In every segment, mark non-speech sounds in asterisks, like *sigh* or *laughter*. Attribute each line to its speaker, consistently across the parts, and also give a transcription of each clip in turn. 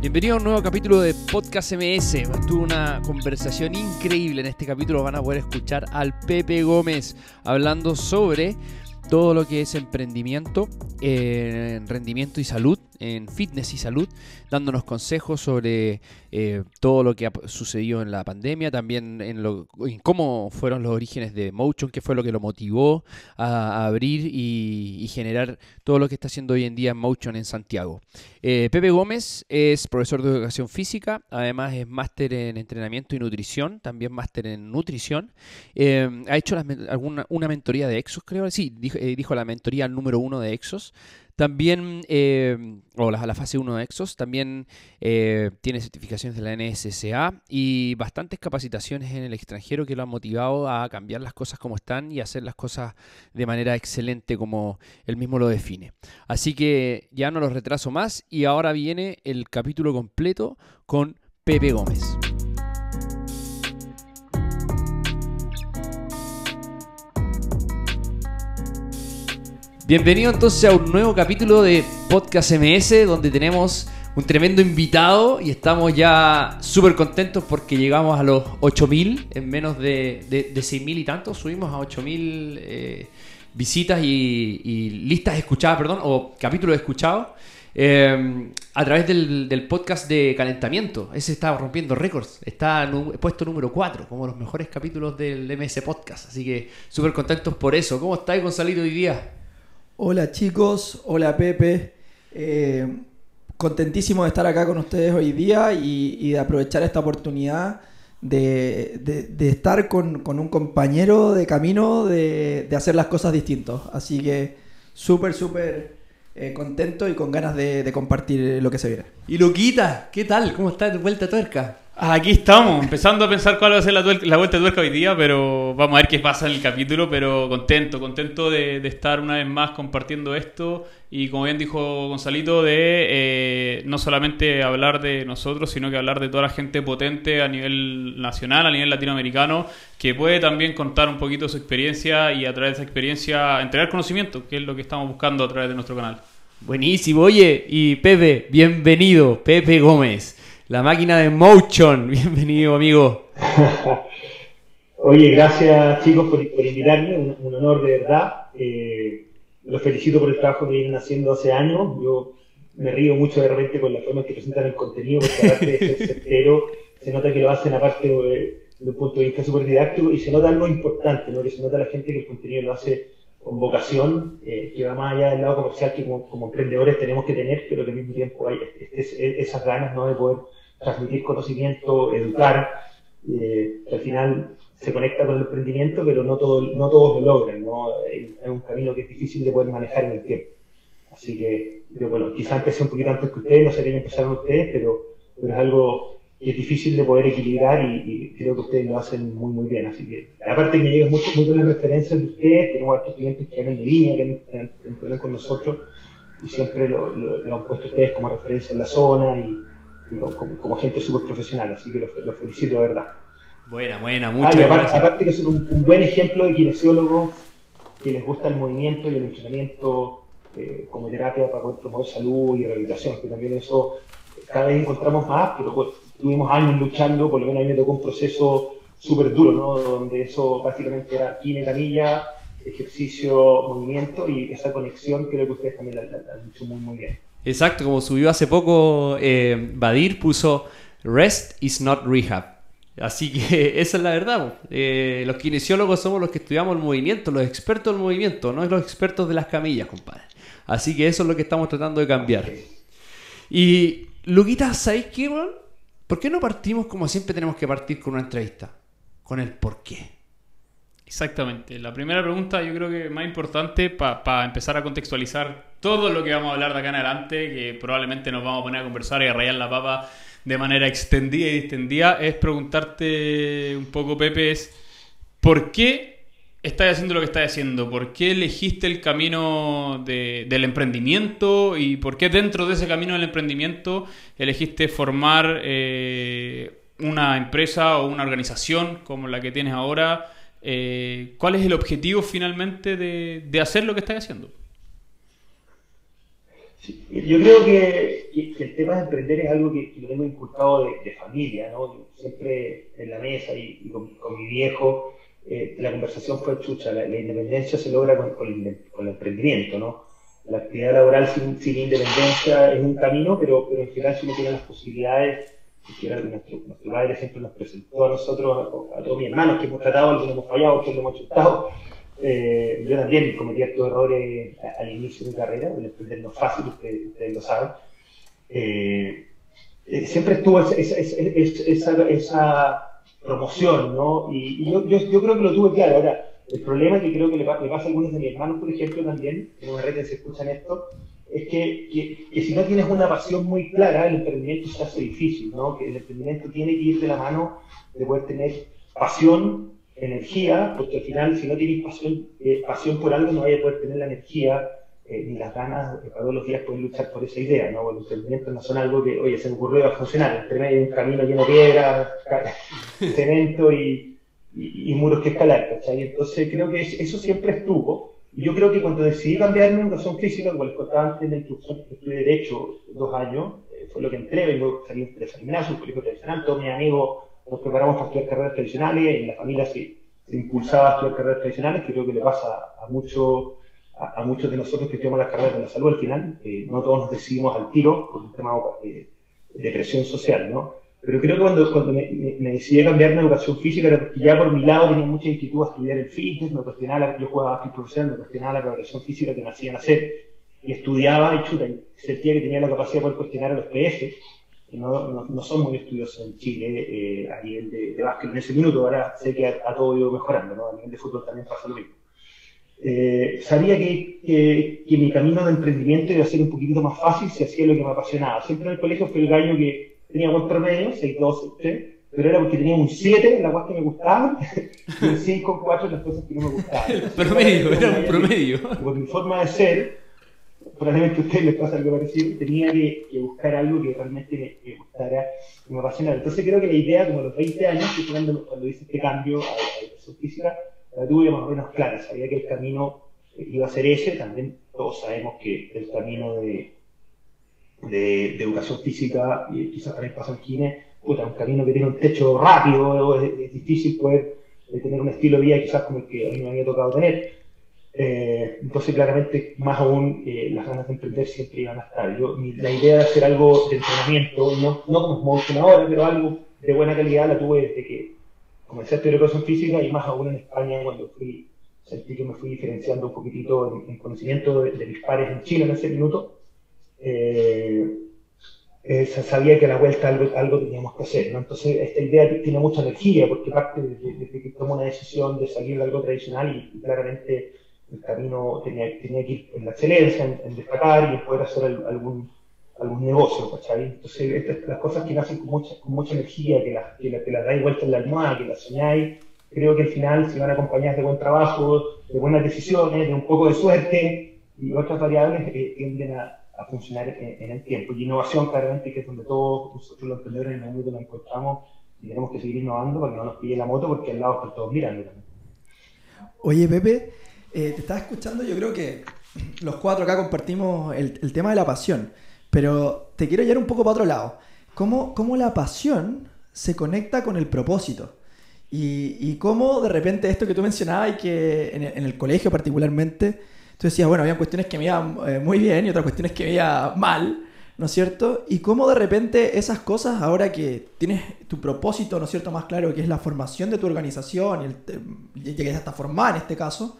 Speaker 1: Bienvenido a un nuevo capítulo de Podcast MS. Tuve una conversación increíble en este capítulo. Van a poder escuchar al Pepe Gómez hablando sobre todo lo que es emprendimiento, eh, rendimiento y salud, en fitness y salud, dándonos consejos sobre eh, todo lo que ha sucedido en la pandemia, también en, lo, cómo fueron los orígenes de Motion, qué fue lo que lo motivó a, abrir y, generar todo lo que está haciendo hoy en día Motion en Santiago. Eh, Pepe Gómez es profesor de educación física, además es máster en entrenamiento y nutrición, también máster en nutrición. ha hecho alguna, una mentoría de Exos, creo, sí, dijo, dijo la mentoría número uno de Exos. También, eh, o la, fase 1 de Exos, también eh, tiene certificaciones de la NSSA y bastantes capacitaciones en el extranjero que lo han motivado a cambiar las cosas como están y hacer las cosas de manera excelente como él mismo lo define. Así que ya no los retraso más y ahora viene el capítulo completo con Pepe Gómez. Bienvenido entonces a un nuevo capítulo de Podcast MS donde tenemos un tremendo invitado y estamos ya súper contentos porque llegamos a los 8000 en menos de, de, 6000 y tantos. Subimos a 8000 eh, visitas y, listas escuchadas, perdón, o capítulos escuchados. Eh, a través del, podcast de calentamiento. Ese está rompiendo récords. Está puesto número 4, como los mejores capítulos del MS Podcast. Así que súper contentos por eso. ¿Cómo estáis, Gonzalito, hoy día?
Speaker 2: Hola chicos, hola Pepe. Eh, contentísimo de estar acá con ustedes hoy día y, de aprovechar esta oportunidad de, estar con, un compañero de camino de, hacer las cosas distintos. Así que súper, súper eh, contento y con ganas de, compartir lo que se viene.
Speaker 1: Y Luquita, ¿qué tal? ¿Cómo está de vuelta tuerca?
Speaker 3: Aquí estamos, empezando a pensar cuál va a ser la, vuelta de tuerca hoy día, pero vamos a ver qué pasa en el capítulo, pero contento, contento de, estar una vez más compartiendo esto y como bien dijo Gonzalito, de eh, no solamente hablar de nosotros, sino que hablar de toda la gente potente a nivel nacional, a nivel latinoamericano, que puede también contar un poquito su experiencia y a través de esa experiencia entregar conocimiento, que es lo que estamos buscando a través de nuestro canal.
Speaker 1: Buenísimo, oye, y Pepe, bienvenido, Pepe Gómez. La máquina de Motion. *laughs* Bienvenido, amigo. *laughs*
Speaker 4: Oye, gracias chicos por, invitarme, un, honor de verdad. Eh, los felicito por el trabajo que vienen haciendo hace años. Yo me río mucho de repente con la forma en que presentan el contenido, porque aparte de ser *laughs* certero, se nota que lo hacen aparte de, un punto de vista súper didáctico y se nota algo importante, ¿no? que se nota a la gente que el contenido lo hace vocación, eh, que va más allá del lado comercial que como, emprendedores tenemos que tener, pero que al mismo tiempo hay esas ganas ¿no? de poder transmitir conocimiento, educar, eh, al final se conecta con el emprendimiento, pero no, todo, no todos lo logran, ¿no? Es un camino que es difícil de poder manejar en el tiempo. Así que, bueno, quizá empecé un poquito antes que ustedes, no sé qué empezaron ustedes, pero, pero es algo que es difícil de poder equilibrar y, creo que ustedes lo hacen muy, muy bien. Así que, aparte que me llegan mucho, muy buenas referencias de ustedes, tenemos a clientes que vienen de línea, que han con nosotros, y siempre lo, lo, han puesto ustedes como referencia en la zona y como, gente súper profesional, así que los, felicito de verdad.
Speaker 1: Buena, buena, muchas ah,
Speaker 4: aparte, aparte, que son un, buen ejemplo de kinesiólogos que les gusta el movimiento y el entrenamiento eh, como terapia para poder promover salud y rehabilitación, que también eso cada vez encontramos más, pero pues, tuvimos años luchando, por lo menos a mí me tocó un proceso súper duro, ¿no? donde eso básicamente era quine, camilla, ejercicio, movimiento y esa conexión creo que ustedes también la, han hecho muy, muy bien.
Speaker 1: Exacto, como subió hace poco eh, Badir, puso Rest is not rehab. Así que *laughs* esa es la verdad. Eh, los kinesiólogos somos los que estudiamos el movimiento, los expertos del movimiento, no los expertos de las camillas, compadre. Así que eso es lo que estamos tratando de cambiar. Y, Luquita, ¿sabéis qué, ¿Por qué no partimos como siempre tenemos que partir con una entrevista? Con el por qué.
Speaker 3: Exactamente. La primera pregunta yo creo que más importante para empezar a contextualizar todo lo que vamos a hablar de acá en adelante, que probablemente nos vamos a poner a conversar y a rayar la papa de manera extendida y distendida, es preguntarte un poco, Pepe, es ¿por qué estás haciendo lo que estás haciendo? ¿Por qué elegiste el camino del emprendimiento? ¿Y por qué dentro de ese camino del emprendimiento elegiste formar eh, una empresa o una organización como la que tienes ahora? Eh, ¿cuál es el objetivo finalmente de, hacer lo que estás haciendo?
Speaker 4: yo creo que, el tema de emprender es algo que, lo tengo inculcado de, familia, ¿no? Siempre en la mesa y, con, mi viejo, eh, la conversación fue chucha, la, independencia se logra con, el, emprendimiento, ¿no? La actividad laboral sin, sin, independencia es un camino, pero, pero en general si uno tiene las posibilidades, que nuestro, nuestro padre siempre nos presentó a nosotros, a, todos mis hermanos que hemos tratado, algunos hemos fallado, lo hemos chutado, eh, yo también cometí estos errores al inicio de mi carrera, el emprender no fácil, ustedes, lo saben. Eh, eh, siempre estuvo esa, esa, promoción, ¿no? Y, yo, yo, creo que lo tuve claro. Ahora, el problema que creo que le, pasa a algunos de mis hermanos, por ejemplo, también, que no me reten si escuchan esto, es que, que, que, si no tienes una pasión muy clara, el emprendimiento se hace difícil, ¿no? Que el emprendimiento tiene que ir de la mano de poder tener pasión energía, porque al final si no tienes pasión, eh, pasión por algo no vas a poder tener la energía eh, ni las ganas de todos los días poder luchar por esa idea, ¿no? Los emprendimientos no son algo que, oye, se me ocurrió a funcionar, entre medio de un camino lleno de piedras, *laughs* cemento y, y, muros que escalar, ¿cachai? Entonces creo que eso siempre estuvo. Y yo creo que cuando decidí cambiar mi educación física, como les contaba antes en la instrucción, estudié Derecho dos años, eh, fue lo que entré, vengo salí de gimnasio, un colegio tradicional, todos mis amigos nos preparamos para estudiar carreras tradicionales, en la familia se, se impulsaba a estudiar carreras tradicionales, que creo que le pasa a, mucho, a, muchos de nosotros que estudiamos las carreras de la salud al final, eh, no todos nos decidimos al tiro por un tema de, de presión social, ¿no? Pero creo que cuando, cuando me, me, decidí a cambiar mi educación física, era porque ya por mi lado tenía mucha inquietud a estudiar el fitness, me cuestionaba, yo jugaba a profesional, me cuestionaba la preparación física que me hacían hacer, y estudiaba y chuta, y sentía que tenía la capacidad de cuestionar a los PS, no, no, son muy estudiosos en Chile eh, a nivel de, de, básquet en ese minuto, ahora sé que ha, todo ido mejorando, ¿no? a nivel de fútbol también pasa lo mismo. Eh, sabía que, que, mi camino de emprendimiento iba a ser un poquitito más fácil si hacía lo que me apasionaba. Siempre en el colegio fue el gallo que tenía buen promedio, 6, 2, 3, pero era porque tenía un 7 en las cosas que me gustaban y un 5, 4 en las cosas que no me gustaban.
Speaker 1: El promedio, era un promedio.
Speaker 4: por mi forma de ser, probablemente a ustedes les pasa algo parecido, tenía que, buscar algo que realmente me, gustara y me apasionara. Entonces creo que la idea, como a los 20 años, cuando, cuando hice este cambio a, la educación física, la tuve más o menos clara, sabía que el camino iba a ser ese, también todos sabemos que el camino de, de, educación física, y quizás también pasa en Kine, un camino que tiene un techo rápido, es, es difícil poder eh, tener un estilo de vida quizás como el que a mí me había tocado tener. Eh, entonces, claramente, más aún, eh, las ganas de emprender siempre iban a estar. Yo, la idea de hacer algo de entrenamiento, no, no como Motion ahora, pero algo de buena calidad, la tuve desde que comencé a estudiar educación física y más aún en España, cuando fui, sentí que me fui diferenciando un poquitito en, conocimiento de, mis pares en Chile en ese minuto. Eh, sabía que a la vuelta algo, algo teníamos que hacer. ¿no? Entonces, esta idea tiene mucha energía, porque parte desde, que tomo una decisión de salir de algo tradicional y claramente el camino tenía, tenía que ir en la excelencia, en, destacar y en poder hacer algún, algún negocio, ¿cachai? Entonces, estas, las cosas que nacen con mucha, con mucha energía, que las que, la, que dais vuelta en la almohada, que las soñáis, creo que al final se van acompañadas de buen trabajo, de buenas decisiones, de un poco de suerte y otras variables que tienden a, a funcionar en, el tiempo. Y innovación, claramente, que es donde todos nosotros los emprendedores en el mundo nos encontramos y tenemos que seguir innovando para que no nos pille la moto porque al lado están todos mirando también.
Speaker 2: Oye, Pepe, eh, te estaba escuchando, yo creo que los cuatro acá compartimos el, tema de la pasión, pero te quiero llevar un poco para otro lado. ¿Cómo, cómo la pasión se conecta con el propósito? Y, y, cómo de repente esto que tú mencionabas y que en el, colegio particularmente, tú decías, bueno, había cuestiones que me iban eh, muy bien y otras cuestiones que me iban mal, ¿no es cierto? Y cómo de repente esas cosas, ahora que tienes tu propósito, ¿no es cierto?, más claro, que es la formación de tu organización y, el, que ya está formada en este caso,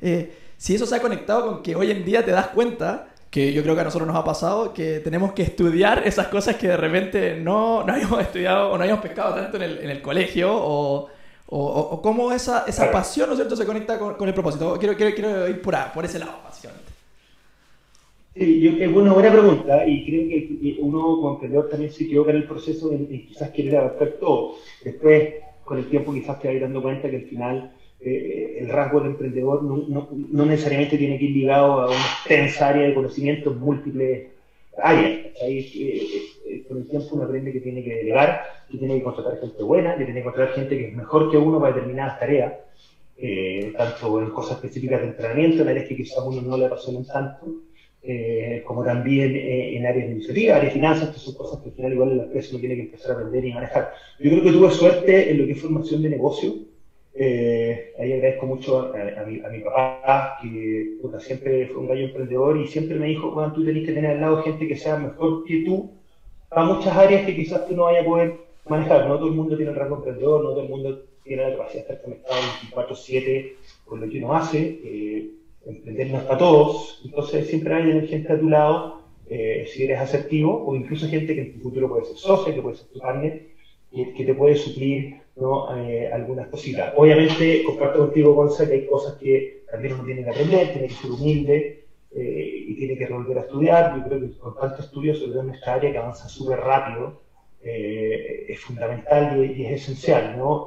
Speaker 2: eh, si eso se ha conectado con que hoy en día te das cuenta, que yo creo que a nosotros nos ha pasado, que tenemos que estudiar esas cosas que de repente no, no habíamos *laughs* estudiado o no habíamos pescado tanto en el, en el colegio, o, o, cómo esa, esa pasión, ¿no es cierto?, se conecta con, con el propósito. Quiero, quiero, quiero ir por, por ese lado, básicamente.
Speaker 4: Sí, yo, es una buena pregunta y creo que uno como emprendedor también se equivoca en el proceso de, quizás querer abarcar todo. Después, con el tiempo, quizás te vas dando cuenta que al final eh, el rasgo del emprendedor no, no, necesariamente tiene que ir ligado a una extensa área de conocimientos, múltiples áreas. Eh, eh, con el tiempo uno aprende que tiene que delegar, que tiene que contratar gente buena, que tiene que contratar gente que es mejor que uno para determinadas tareas, tanto en cosas específicas de entrenamiento, en áreas que quizás uno no le apasionan tanto. eh, como también eh, en áreas de iniciativa, áreas de finanzas, que son cosas que al final igual la empresa uno tiene que empezar a aprender y manejar. Yo creo que tuve suerte en lo que es formación de negocio. Eh, ahí agradezco mucho a, mi, a mi, papá, que siempre fue un gallo emprendedor y siempre me dijo, cuando tú tenés que tener al lado gente que sea mejor que tú para muchas áreas que quizás tú no vayas a poder manejar. No todo el mundo tiene el rango emprendedor, no todo el mundo tiene la capacidad de estar conectado 24-7 con lo que uno hace emprender no para todos, entonces siempre hay gente a tu lado, eh, si eres asertivo, o incluso gente que en tu futuro puede ser socio, que puede ser tu partner, que te puede suplir ¿no? Eh, algunas cositas. Obviamente, comparto contigo, Gonza, que hay cosas que también uno tiene que aprender, tiene que ser humilde eh, y tiene que volver a estudiar. Yo creo que con tanto estudio, sobre todo en nuestra área que avanza súper rápido, es fundamental y, es esencial. ¿no?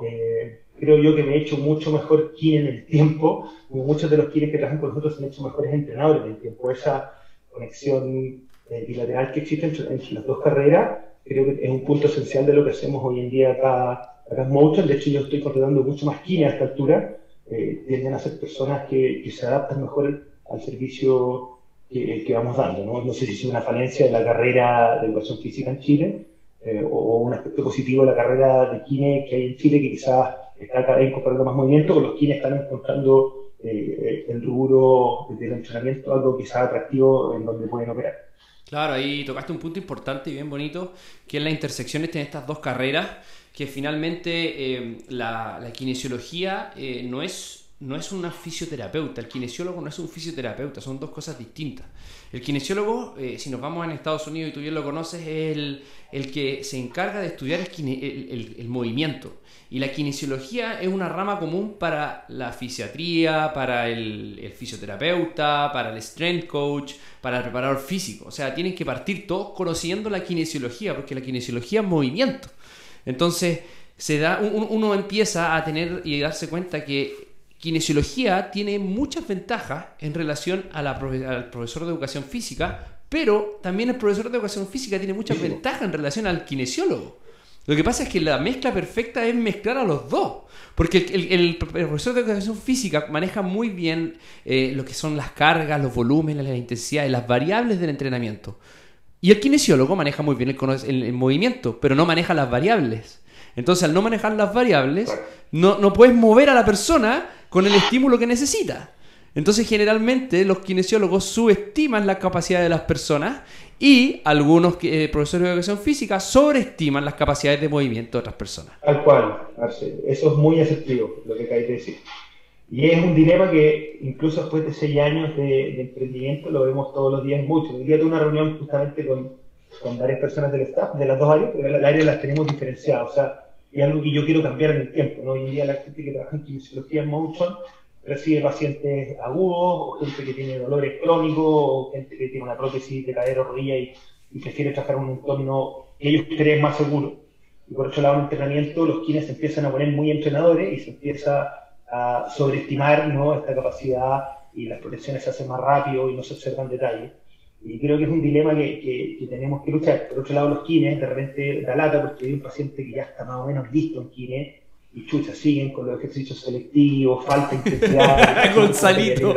Speaker 4: creo yo que me he hecho mucho mejor kine en el tiempo, muchos de los kines que trabajan con nosotros se han hecho mejores entrenadores en el tiempo. Esa conexión eh, bilateral que existe entre, las dos carreras, creo que es un punto esencial de lo que hacemos hoy en día acá, acá Motion. De hecho, yo estoy contratando mucho más kine a esta altura. Eh, tienden a ser personas que, que, se adaptan mejor al servicio que, que vamos dando. ¿no? no sé si es una falencia de la carrera de educación física en Chile eh, o un aspecto positivo de la carrera de kine que hay en Chile que quizás está cada vez incorporando más movimiento, con los quienes están encontrando eh, el rubro del entrenamiento algo quizás atractivo en donde pueden operar.
Speaker 1: Claro, ahí tocaste un punto importante y bien bonito, que es la intersección entre estas dos carreras, que finalmente eh, la, la, kinesiología eh, no es no es un fisioterapeuta, el kinesiólogo no es un fisioterapeuta, son dos cosas distintas. El kinesiólogo, si nos vamos en Estados Unidos y tú bien lo conoces, es el, el que se encarga de estudiar el, el, el, movimiento. Y la kinesiología es una rama común para la fisiatría, para el, fisioterapeuta, para el strength coach, para el preparador físico. O sea, tienen que partir todos conociendo la kinesiología, porque la kinesiología es movimiento. Entonces, se da, uno empieza a tener y darse cuenta que kinesiología tiene muchas ventajas en relación al profesor de educación física, pero también el profesor de educación física tiene muchas ventajas en relación al kinesiólogo. Lo que pasa es que la mezcla perfecta es mezclar a los dos. Porque el, profesor de educación física maneja muy bien eh, lo que son las cargas, los volúmenes, la intensidad y las variables del entrenamiento. Y el kinesiólogo maneja muy bien el, el, movimiento, pero no maneja las variables. Entonces, al no manejar las variables, no, no puedes mover a la persona con el estímulo que necesita. Entonces, generalmente los kinesiólogos subestiman la capacidad de las personas y algunos eh, profesores de educación física sobreestiman las capacidades de movimiento de otras personas.
Speaker 4: Tal cual, Eso es muy efectivo, lo que decir. Y es un dilema que incluso después de seis años de, emprendimiento lo vemos todos los días mucho. El día de una reunión justamente con, con, varias personas del staff, de las dos áreas, pero el área las tenemos diferenciadas. O sea, es algo que yo quiero cambiar en el tiempo. ¿no? Hoy en día la gente que trabaja en kinesiología en motion recibe pacientes agudos, o gente que tiene dolores crónicos, o gente que tiene una prótesis de cadera o rodilla y, prefiere trabajar en un entorno que ellos creen más seguro. Y por otro lado, en entrenamiento, los quienes se empiezan a poner muy entrenadores y se empieza a sobreestimar ¿no? esta capacidad y las protecciones se hacen más rápido y no se observan detalles. Y creo que es un dilema que, que, tenemos que luchar. Por otro lado, los kines, de repente da lata porque hay un paciente que ya está más o menos listo en kines y chucha, siguen con los ejercicios selectivos, falta intensidad.
Speaker 1: Gonzalito.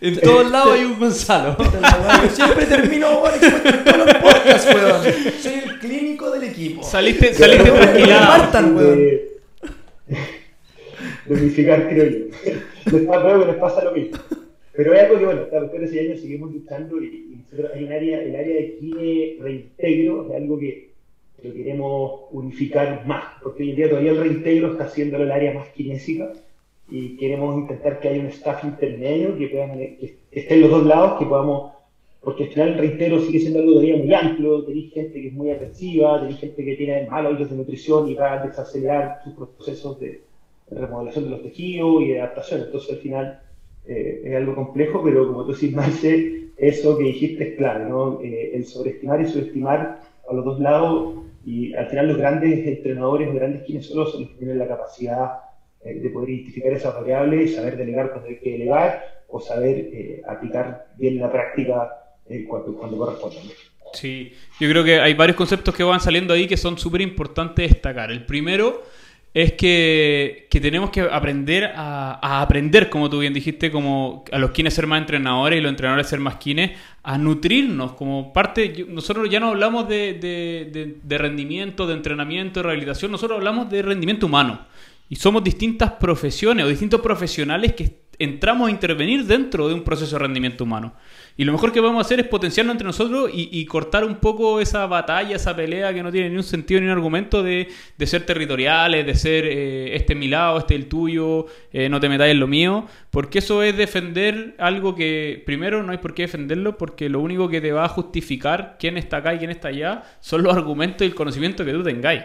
Speaker 1: en todos lados hay un Gonzalo.
Speaker 2: Yo siempre termino bueno, todos los podcasts, weón. Soy el clínico del equipo.
Speaker 3: Saliste, saliste tranquilado.
Speaker 4: De creo yo. Les pasa, que les pasa lo mismo. Pero hay algo que, bueno, claro, después de ese años seguimos luchando y, nosotros hay un área, el área de kine reintegro, es algo que lo queremos unificar más, porque hoy en día todavía el reintegro está siendo el área más kinésica y queremos intentar que haya un staff intermedio que, que esté en los dos lados, que podamos, porque al final el reintegro sigue siendo algo todavía muy amplio, tenéis gente que es muy agresiva, tenéis gente que tiene malos hábitos de nutrición y va a desacelerar sus procesos de remodelación de los tejidos y adaptación, entonces al final eh, es algo complejo, pero como tú decís, Marce, eso que dijiste es clave, ¿no? Eh, el sobreestimar y subestimar a los dos lados y al final los grandes entrenadores, los grandes quienes solo son los que tienen la capacidad eh, de poder identificar esas variables, saber delegar cuando hay que delegar o saber eh, aplicar bien la práctica eh, cuando, cuando corresponde.
Speaker 3: Sí, yo creo que hay varios conceptos que van saliendo ahí que son súper importantes destacar. El primero es que, que tenemos que aprender a, aprender, como tú bien dijiste, como a los quienes ser más entrenadores y los entrenadores ser más quienes, a nutrirnos como parte. Nosotros ya no hablamos de, de- de- de rendimiento, de entrenamiento, de rehabilitación, nosotros hablamos de rendimiento humano. Y somos distintas profesiones o distintos profesionales que entramos a intervenir dentro de un proceso de rendimiento humano. Y lo mejor que a hacer es potenciarnos entre nosotros y, y cortar un poco esa batalla, esa pelea que no tiene ni un sentido ni un argumento de, de ser territoriales, de ser eh, este es mi lado, este es el tuyo, eh, no te metáis en lo mío, porque eso es defender algo que primero no hay por qué defenderlo, porque lo único que te va a justificar quién está acá y quién está allá son los argumentos y el conocimiento que tú tengáis.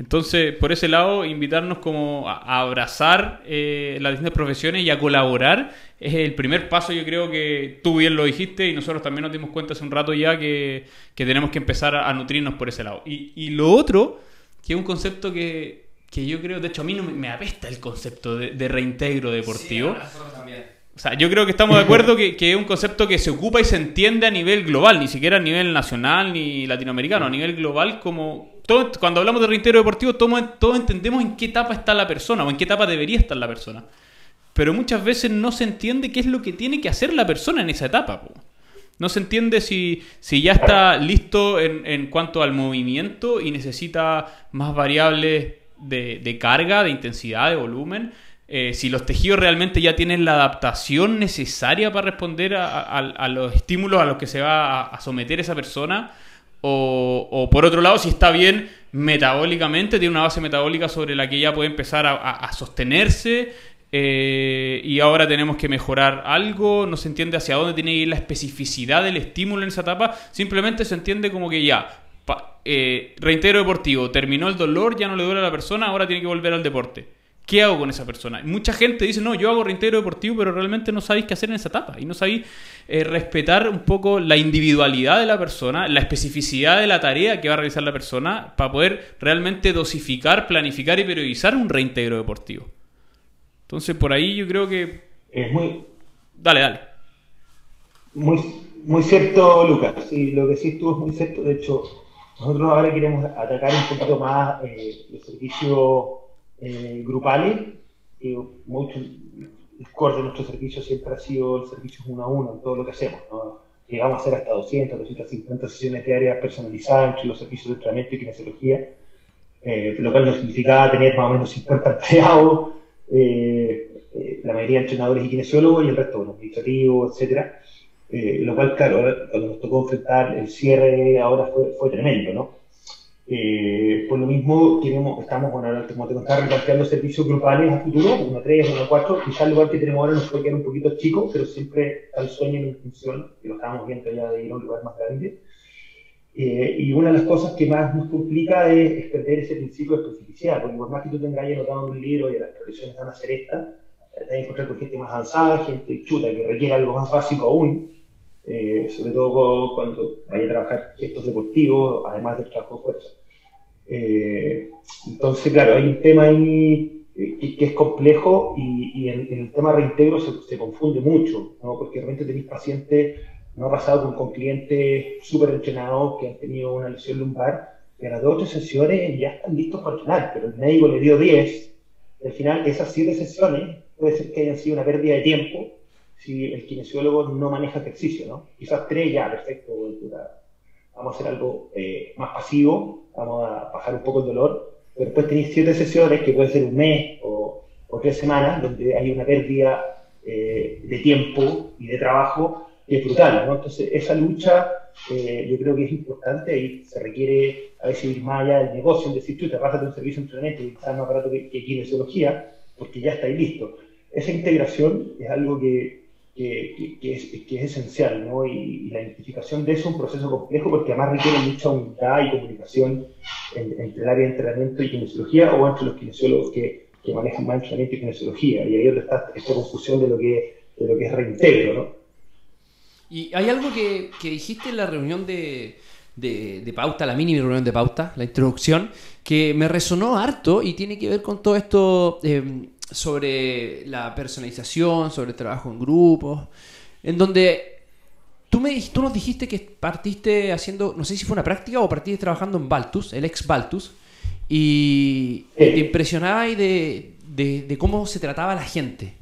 Speaker 3: Entonces, por ese lado, invitarnos como a, abrazar eh, las distintas profesiones y a colaborar es el primer paso, yo creo que tú bien lo dijiste y nosotros también nos dimos cuenta hace un rato ya que, que tenemos que empezar a, a nutrirnos por ese lado. Y, y lo otro, que es un concepto que, que yo creo, de hecho a mí no me, me apesta el concepto de, de reintegro deportivo. O sea, yo creo que estamos de acuerdo que, que es un concepto que se ocupa y se entiende a nivel global, ni siquiera a nivel nacional ni latinoamericano, a nivel global como... Cuando hablamos de reintegro deportivo, todos, todos entendemos en qué etapa está la persona o en qué etapa debería estar la persona. Pero muchas veces no se entiende qué es lo que tiene que hacer la persona en esa etapa. No se entiende si, si ya está listo en, en cuanto al movimiento y necesita más variables de, de carga, de intensidad, de volumen. Eh, si los tejidos realmente ya tienen la adaptación necesaria para responder a, los estímulos a los que se va a someter esa persona. O, por otro lado, si está bien metabólicamente, tiene una base metabólica sobre la que ya puede empezar a, sostenerse. eh, y ahora tenemos que mejorar algo, no se entiende hacia dónde tiene que ir la especificidad del estímulo en esa etapa, simplemente se entiende como que ya, pa- eh, reintegro deportivo, terminó el dolor, ya no le duele a la persona, ahora tiene que volver al deporte. ¿Qué hago con esa persona? Mucha gente dice, no, yo hago reintegro deportivo, pero realmente no sabéis qué hacer en esa etapa. Y no sabéis eh, respetar un poco la individualidad de la persona, la especificidad de la tarea que va a realizar la persona para poder realmente dosificar, planificar y periodizar un reintegro deportivo. Entonces, por ahí yo creo que...
Speaker 4: Es muy,
Speaker 3: Dale, dale.
Speaker 4: muy, muy cierto, Lucas. Sí, lo que sí estuvo es muy cierto. De hecho, nosotros ahora queremos atacar un poquito más eh, los servicios eh, grupales. Eh, mucho, el core de nuestro servicio siempre ha sido el servicio uno a uno en todo lo que hacemos. ¿no? Llegamos a hacer hasta 200, 250 sesiones diarias personalizadas entre los servicios de entrenamiento y kinesiología, eh, lo cual nos significaba tener más o menos 50 empleados, eh, eh, la mayoría de entrenadores y kinesiólogos y el resto, bueno, administrativos, etcétera. Eh, lo cual, claro, cuando nos tocó enfrentar el cierre ahora fue, fue tremendo, ¿no? Eh, por lo mismo, queremos, estamos, bueno, como te contaba, replanteando servicios grupales a futuro, uno a tres, uno a cuatro, quizás el lugar que tenemos ahora nos puede quedar un poquito chico, pero siempre está el sueño en función, que lo estábamos viendo ya de ir a un lugar más grande. Eh, y una de las cosas que más nos complica es, perder ese principio de especificidad, porque por más que tú tengas ahí anotado un libro y las profesiones van a hacer esta, te vas a encontrar con gente más avanzada, gente chuta que requiere algo más básico aún, eh, sobre todo cuando vaya a trabajar gestos deportivos, además del trabajo de fuerza. Eh, entonces, claro, hay un tema ahí que, que es complejo y, y en, en el tema reintegro se, se confunde mucho, ¿no? porque realmente tenéis pacientes, no ha pasado con, con clientes súper entrenados que han tenido una lesión lumbar, que a las dos o tres sesiones ya están listos para entrenar, pero el médico le dio 10, y al final esas siete sesiones puede ser que hayan sido una pérdida de tiempo si el kinesiólogo no maneja ejercicio, ¿no? Quizás tres ya, perfecto, vamos a hacer algo eh, más pasivo, vamos a bajar un poco el dolor, pero después tenéis siete sesiones que pueden ser un mes o, o tres semanas, donde hay una pérdida eh, de tiempo y de trabajo que es brutal, ¿no? Entonces, esa lucha eh, yo creo que es importante y se requiere a veces ir más allá del negocio, es decir, tú te pasas de un servicio de entrenamiento y quizás más barato que, que kinesiología, porque ya estáis listo. Esa integración es algo que, que, es, que es esencial, ¿no? Y, la identificación de eso es un proceso complejo porque además requiere mucha unidad y comunicación en, entre el área de entrenamiento y kinesiología o entre los kinesiólogos que, que manejan más entrenamiento y kinesiología. Y ahí está esta confusión de lo que, de lo que es reintegro, ¿no?
Speaker 1: Y hay algo que, que dijiste en la reunión de, de, de, pauta, la mini reunión de pauta, la introducción, que me resonó harto y tiene que ver con todo esto eh, sobre la personalización, sobre el trabajo en grupos, en donde tú, me, tú nos dijiste que partiste haciendo, no sé si fue una práctica o partiste trabajando en Baltus, el ex Baltus, y, te impresionaba de, de, cómo se trataba la gente.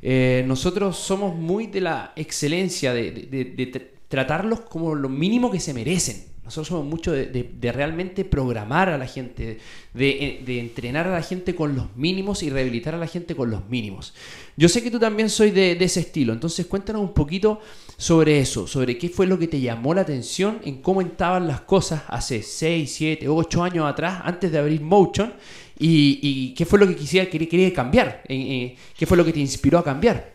Speaker 1: Eh, nosotros somos muy de la excelencia, de, de, tratarlos como lo mínimo que se merecen. Nosotros somos mucho de, realmente programar a la gente, de, entrenar a la gente con los mínimos y rehabilitar a la gente con los mínimos. Yo sé que tú también soy de, ese estilo, entonces cuéntanos un poquito sobre eso, sobre qué fue lo que te llamó la atención en cómo estaban las cosas hace 6, 7, 8 años atrás, antes de abrir Motion, y, qué fue lo que quisiera, quería, cambiar, eh, qué fue lo que te inspiró a cambiar.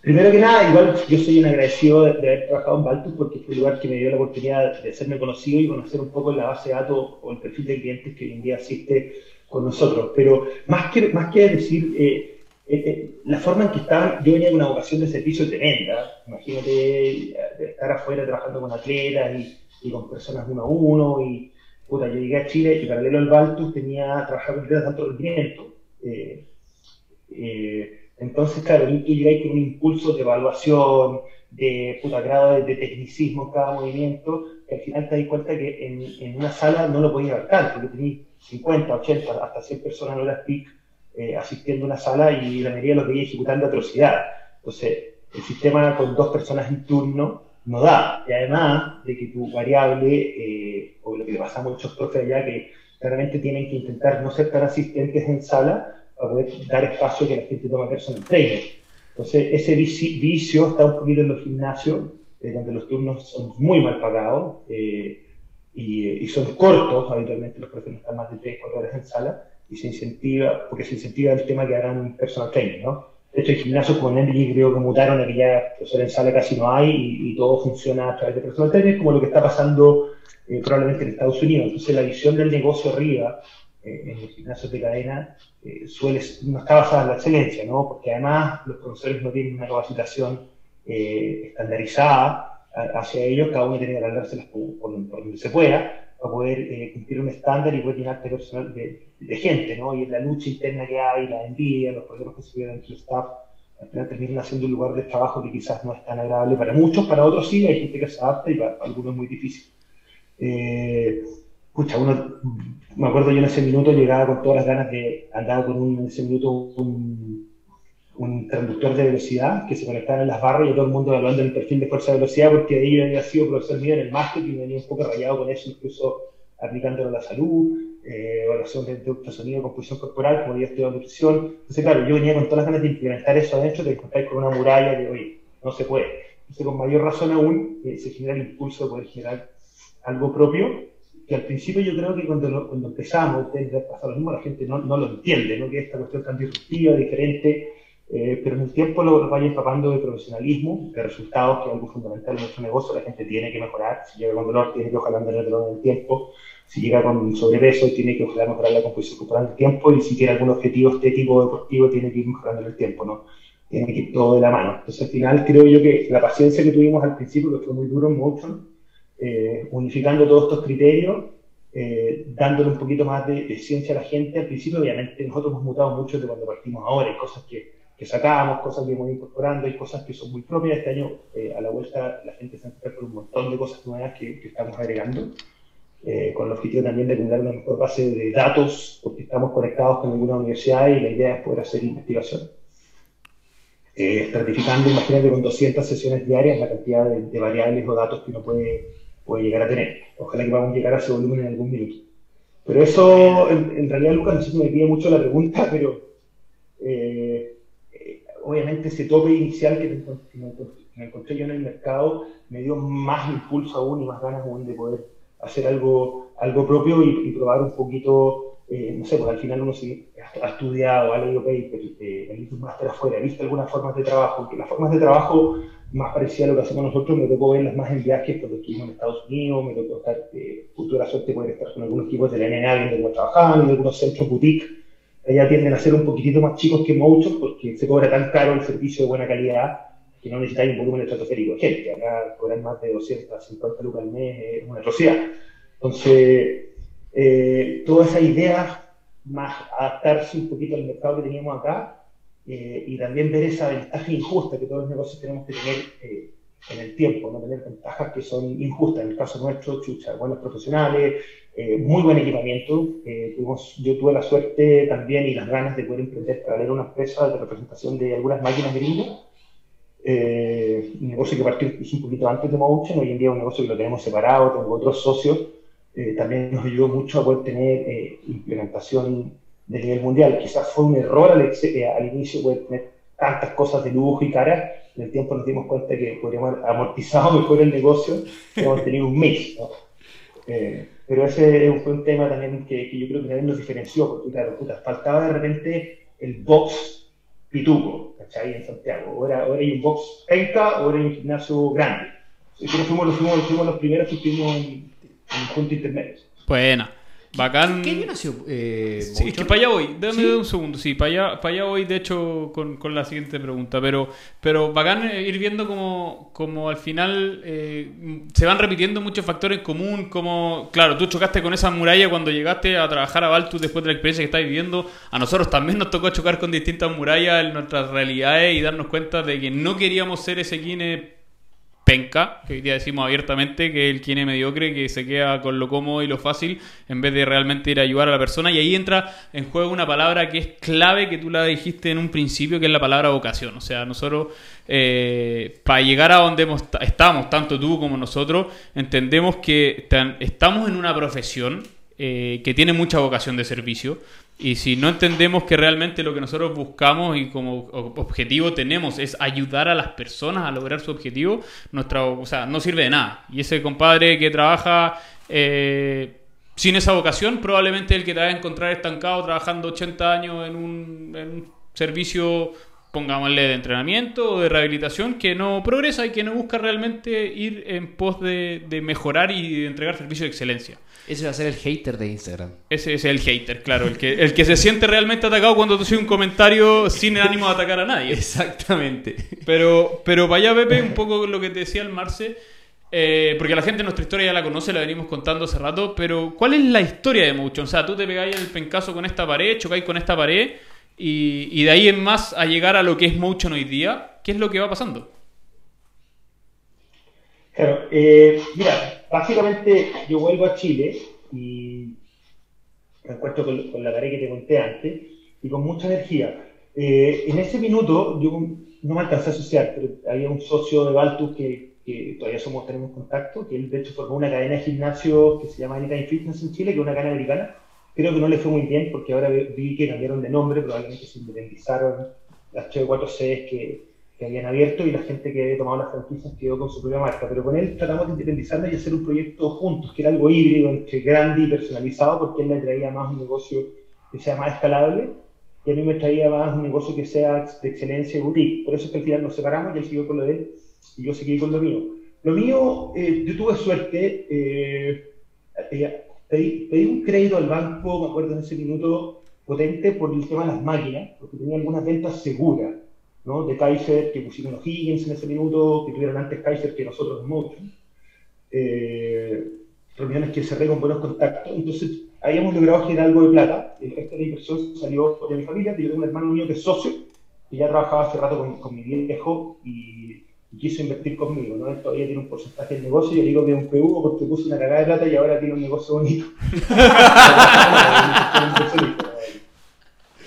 Speaker 4: Primero que nada, igual yo soy un agradecido de, haber trabajado en Baltus porque fue el lugar que me dio la oportunidad de hacerme conocido y conocer un poco la base de datos o el perfil de clientes que hoy en día existe con nosotros. Pero más que, más que decir, eh, eh, eh, la forma en que estaban, yo venía de una vocación de servicio tremenda. Imagínate estar afuera trabajando con atletas y, con personas uno a uno. Y puta, yo llegué a Chile y paralelo al Baltus tenía trabajar con atletas de alto. Entonces, claro, tú llegáis con un impulso de evaluación, de puta grado de, tecnicismo en cada movimiento, que al final te das cuenta que en, una sala no lo podías abarcar, porque tenías 50, 80, hasta 100 personas en horas peak eh, asistiendo a una sala y la mayoría lo veía ejecutando atrocidad. Entonces, el sistema con dos personas en turno no da. Y además de que tu variable, eh, o lo que le pasa a muchos profes allá, que claramente tienen que intentar no ser tan asistentes en sala, para poder dar espacio a que la gente tome personal trainer. Entonces, ese vicio está un poquito en los gimnasios, eh, donde los turnos son muy mal pagados eh, y, son cortos, habitualmente los profesores están más de 3, 4 horas en sala, y se incentiva, porque se incentiva el tema que un personal trainer, ¿no? De hecho, hay gimnasios como Energy creo que mutaron a que ya profesor en sala casi no hay y, todo funciona a través de personal trainer, como lo que está pasando eh, probablemente en Estados Unidos. Entonces, la visión del negocio arriba eh, en los gimnasios de cadena eh, suele, no está basada en la excelencia, ¿no? porque además los profesores no tienen una capacitación eh, estandarizada hacia ellos, cada uno tiene que alargárselas por, por, donde se pueda para poder cumplir un estándar y poder llenarte personal de, de, gente, ¿no? y en la lucha interna que hay, la envidia, los problemas que se viven entre el staff, al final terminan haciendo un lugar de trabajo que quizás no es tan agradable para muchos, para otros sí, hay gente que se adapta y para, algunos es muy difícil. Eh, escucha, uno, me acuerdo yo en ese minuto llegaba con todas las ganas de, andar con un, en ese minuto un, un transductor de velocidad que se conectaba en las barras y todo el mundo evaluando el perfil de fuerza de velocidad porque ahí yo había sido profesor mío en el máster y venía un poco rayado con eso, incluso aplicándolo a la salud, eh, evaluación de, de sonido, composición corporal, como yo estudiado nutrición. Entonces, claro, yo venía con todas las ganas de implementar eso adentro, te encontráis con una muralla de, oye, no se puede. Entonces, con mayor razón aún, eh, se genera el impulso de poder generar algo propio que al principio yo creo que cuando, cuando empezamos, pasa lo mismo, la gente no, no, lo entiende, ¿no? que esta cuestión tan disruptiva, diferente, eh, pero en el tiempo lo, vaya empapando de profesionalismo, de resultados, que es algo fundamental en nuestro negocio, la gente tiene que mejorar, si llega con dolor tiene que ojalá mantener el dolor en el tiempo, si llega con sobrepeso tiene que ojalá mejorar la composición corporal en el tiempo, y si tiene algún objetivo estético o deportivo tiene que ir mejorando en el tiempo, ¿no? Tiene que ir todo de la mano. Entonces al final creo yo que la paciencia que tuvimos al principio, que fue muy duro en Motion, eh, unificando todos estos criterios, eh, dándole un poquito más de, ciencia a la gente. Al principio, obviamente, nosotros hemos mutado mucho de cuando partimos ahora. Hay cosas que, que sacamos, cosas que hemos incorporando, hay cosas que son muy propias. Este año, eh, a la vuelta, la gente se encuentra con un montón de cosas nuevas que, que estamos agregando. con el objetivo también de tener una mejor base de datos, porque estamos conectados con alguna universidad y la idea es poder hacer investigación. Eh, estratificando, imagínate, con 200 sesiones diarias la cantidad de, de variables o datos que uno puede puede llegar a tener. Ojalá que podamos llegar a ese volumen en algún minuto. Pero eso, en, realidad, Lucas, no sé me pide mucho la pregunta, *laughs* pero eh, eh, obviamente ese tope inicial que me, encontré yo en el mercado me dio más impulso aún y más ganas aún de poder hacer algo, algo propio y, probar un poquito, eh, no sé, porque al final uno sí ha estudiado, ha leído papers, eh, ha visto un máster afuera, ha visto algunas formas de trabajo, que las formas de trabajo más parecida a lo que hacemos nosotros, me tocó verlas más en viajes porque estuvimos en Estados Unidos, me tocó estar, eh, la suerte poder estar con algunos equipos de la NNA viendo cómo trabajaban, en algunos centros boutique. Allá tienden a ser un poquitito más chicos que muchos porque se cobra tan caro el servicio de buena calidad que no necesitáis un volumen estratosférico de gente. Acá cobran más de 250 lucas al mes es una atrocidad. Entonces, eh, toda esa idea, más adaptarse un poquito al mercado que teníamos acá, eh, y también ver esa ventaja injusta que todos los negocios tenemos que tener eh, en el tiempo, no tener ventajas que son injustas. En el caso nuestro, chucha, buenos profesionales, eh, muy buen equipamiento. Eh, yo tuve la suerte también y las ganas de poder emprender para leer una empresa de representación de algunas máquinas gringas. Eh, un negocio que partió un poquito antes de Motion, hoy en día es un negocio que lo tenemos separado, tengo otros socios. También nos ayudó mucho a poder tener implementación de nivel mundial. Quizás fue un error al, al inicio poder tener tantas cosas de lujo y caras, en el tiempo nos dimos cuenta que podríamos haber amortizado *laughs* mejor el negocio y hemos tenido un mes. Eh, pero ese fue un tema también que, yo creo que también nos diferenció, porque claro, puta, faltaba de repente el box pituco, ¿cachai? En Santiago. O era, hay un box penca o era un gimnasio grande. Nosotros fuimos, fuimos, fuimos los primeros que estuvimos en, en punto intermedio.
Speaker 3: Buena. Bacán.
Speaker 1: ¿Qué, nació?
Speaker 3: Eh, sí, es que para allá voy. Dame un segundo. Sí, para allá, para allá voy, de hecho, con, con, la siguiente pregunta. Pero, pero bacán eh, ir viendo como, como al final eh, se van repitiendo muchos factores en común. Como, claro, tú chocaste con esa muralla cuando llegaste a trabajar a Baltus después de la experiencia que estás viviendo. A nosotros también nos tocó chocar con distintas murallas en nuestras realidades y darnos cuenta de que no queríamos ser ese Kine penca, que hoy día decimos abiertamente que el quien es mediocre, que se queda con lo cómodo y lo fácil, en vez de realmente ir a ayudar a la persona. Y ahí entra en juego una palabra que es clave, que tú la dijiste en un principio, que es la palabra vocación. O sea, nosotros, eh, para llegar a donde estamos, tanto tú como nosotros, entendemos que estamos en una profesión eh, que tiene mucha vocación de servicio. Y si no entendemos que realmente lo que nosotros buscamos y como objetivo tenemos es ayudar a las personas a lograr su objetivo, nuestra, o sea, no sirve de nada. Y ese compadre que trabaja eh, sin esa vocación, probablemente el que te va a encontrar estancado trabajando 80 años en un, en un servicio pongámosle de entrenamiento o de rehabilitación que no progresa y que no busca realmente ir en pos de, de mejorar y de entregar servicio de excelencia.
Speaker 1: Ese va a ser el hater de Instagram.
Speaker 3: Ese es el hater, claro, el que, el que se siente realmente atacado cuando tú haces un comentario sin el ánimo de atacar a nadie.
Speaker 1: Exactamente.
Speaker 3: Pero, pero vaya, Pepe, un poco lo que te decía el Marce, eh, porque la gente nuestra historia ya la conoce, la venimos contando hace rato, pero ¿cuál es la historia de Motion? O sea, tú te pegáis el pencazo con esta pared, chocáis con esta pared, y, y de ahí en más a llegar a lo que es Motion hoy día, ¿qué es lo que va pasando?
Speaker 4: Claro, eh, mira, básicamente yo vuelvo a Chile y me encuentro con, la tarea que te conté antes y con mucha energía. Eh, en ese minuto yo no me alcancé a asociar, pero había un socio de Baltus que, que, todavía somos, tenemos contacto, que él de hecho formó una cadena de gimnasios que se llama Anytime Fitness en Chile, que es una cadena americana. Creo que no le fue muy bien porque ahora vi que cambiaron de nombre, probablemente se independizaron las 3 o 4 sedes que, que habían abierto y la gente que había tomado las franquicias quedó con su propia marca. Pero con él tratamos de independizarnos y hacer un proyecto juntos, que era algo híbrido entre grande y personalizado, porque él me traía más un negocio que sea más escalable y a mí me traía más un negocio que sea de excelencia y boutique. Por eso es que al final nos separamos y él siguió con lo de él y yo seguí con lo mío. Lo mío, eh, yo tuve suerte, eh, eh, pedí, pedí, un crédito al banco, me acuerdo en ese minuto, potente por el tema de las máquinas, porque tenía algunas ventas seguras ¿no? de Kaiser, que pusieron los Higgins en ese minuto, que tuvieron antes Kaiser que nosotros mucho. Eh, reuniones que cerré con buenos contactos. Entonces, habíamos logrado generar algo de plata. El resto de la inversión salió de mi familia. Yo tengo un hermano mío que es socio, que ya trabajaba hace rato con, con mi viejo y, quiso invertir conmigo. ¿no? Él todavía tiene un porcentaje del negocio. Yo digo que es un PU porque puso una cagada de plata y ahora tiene un negocio bonito.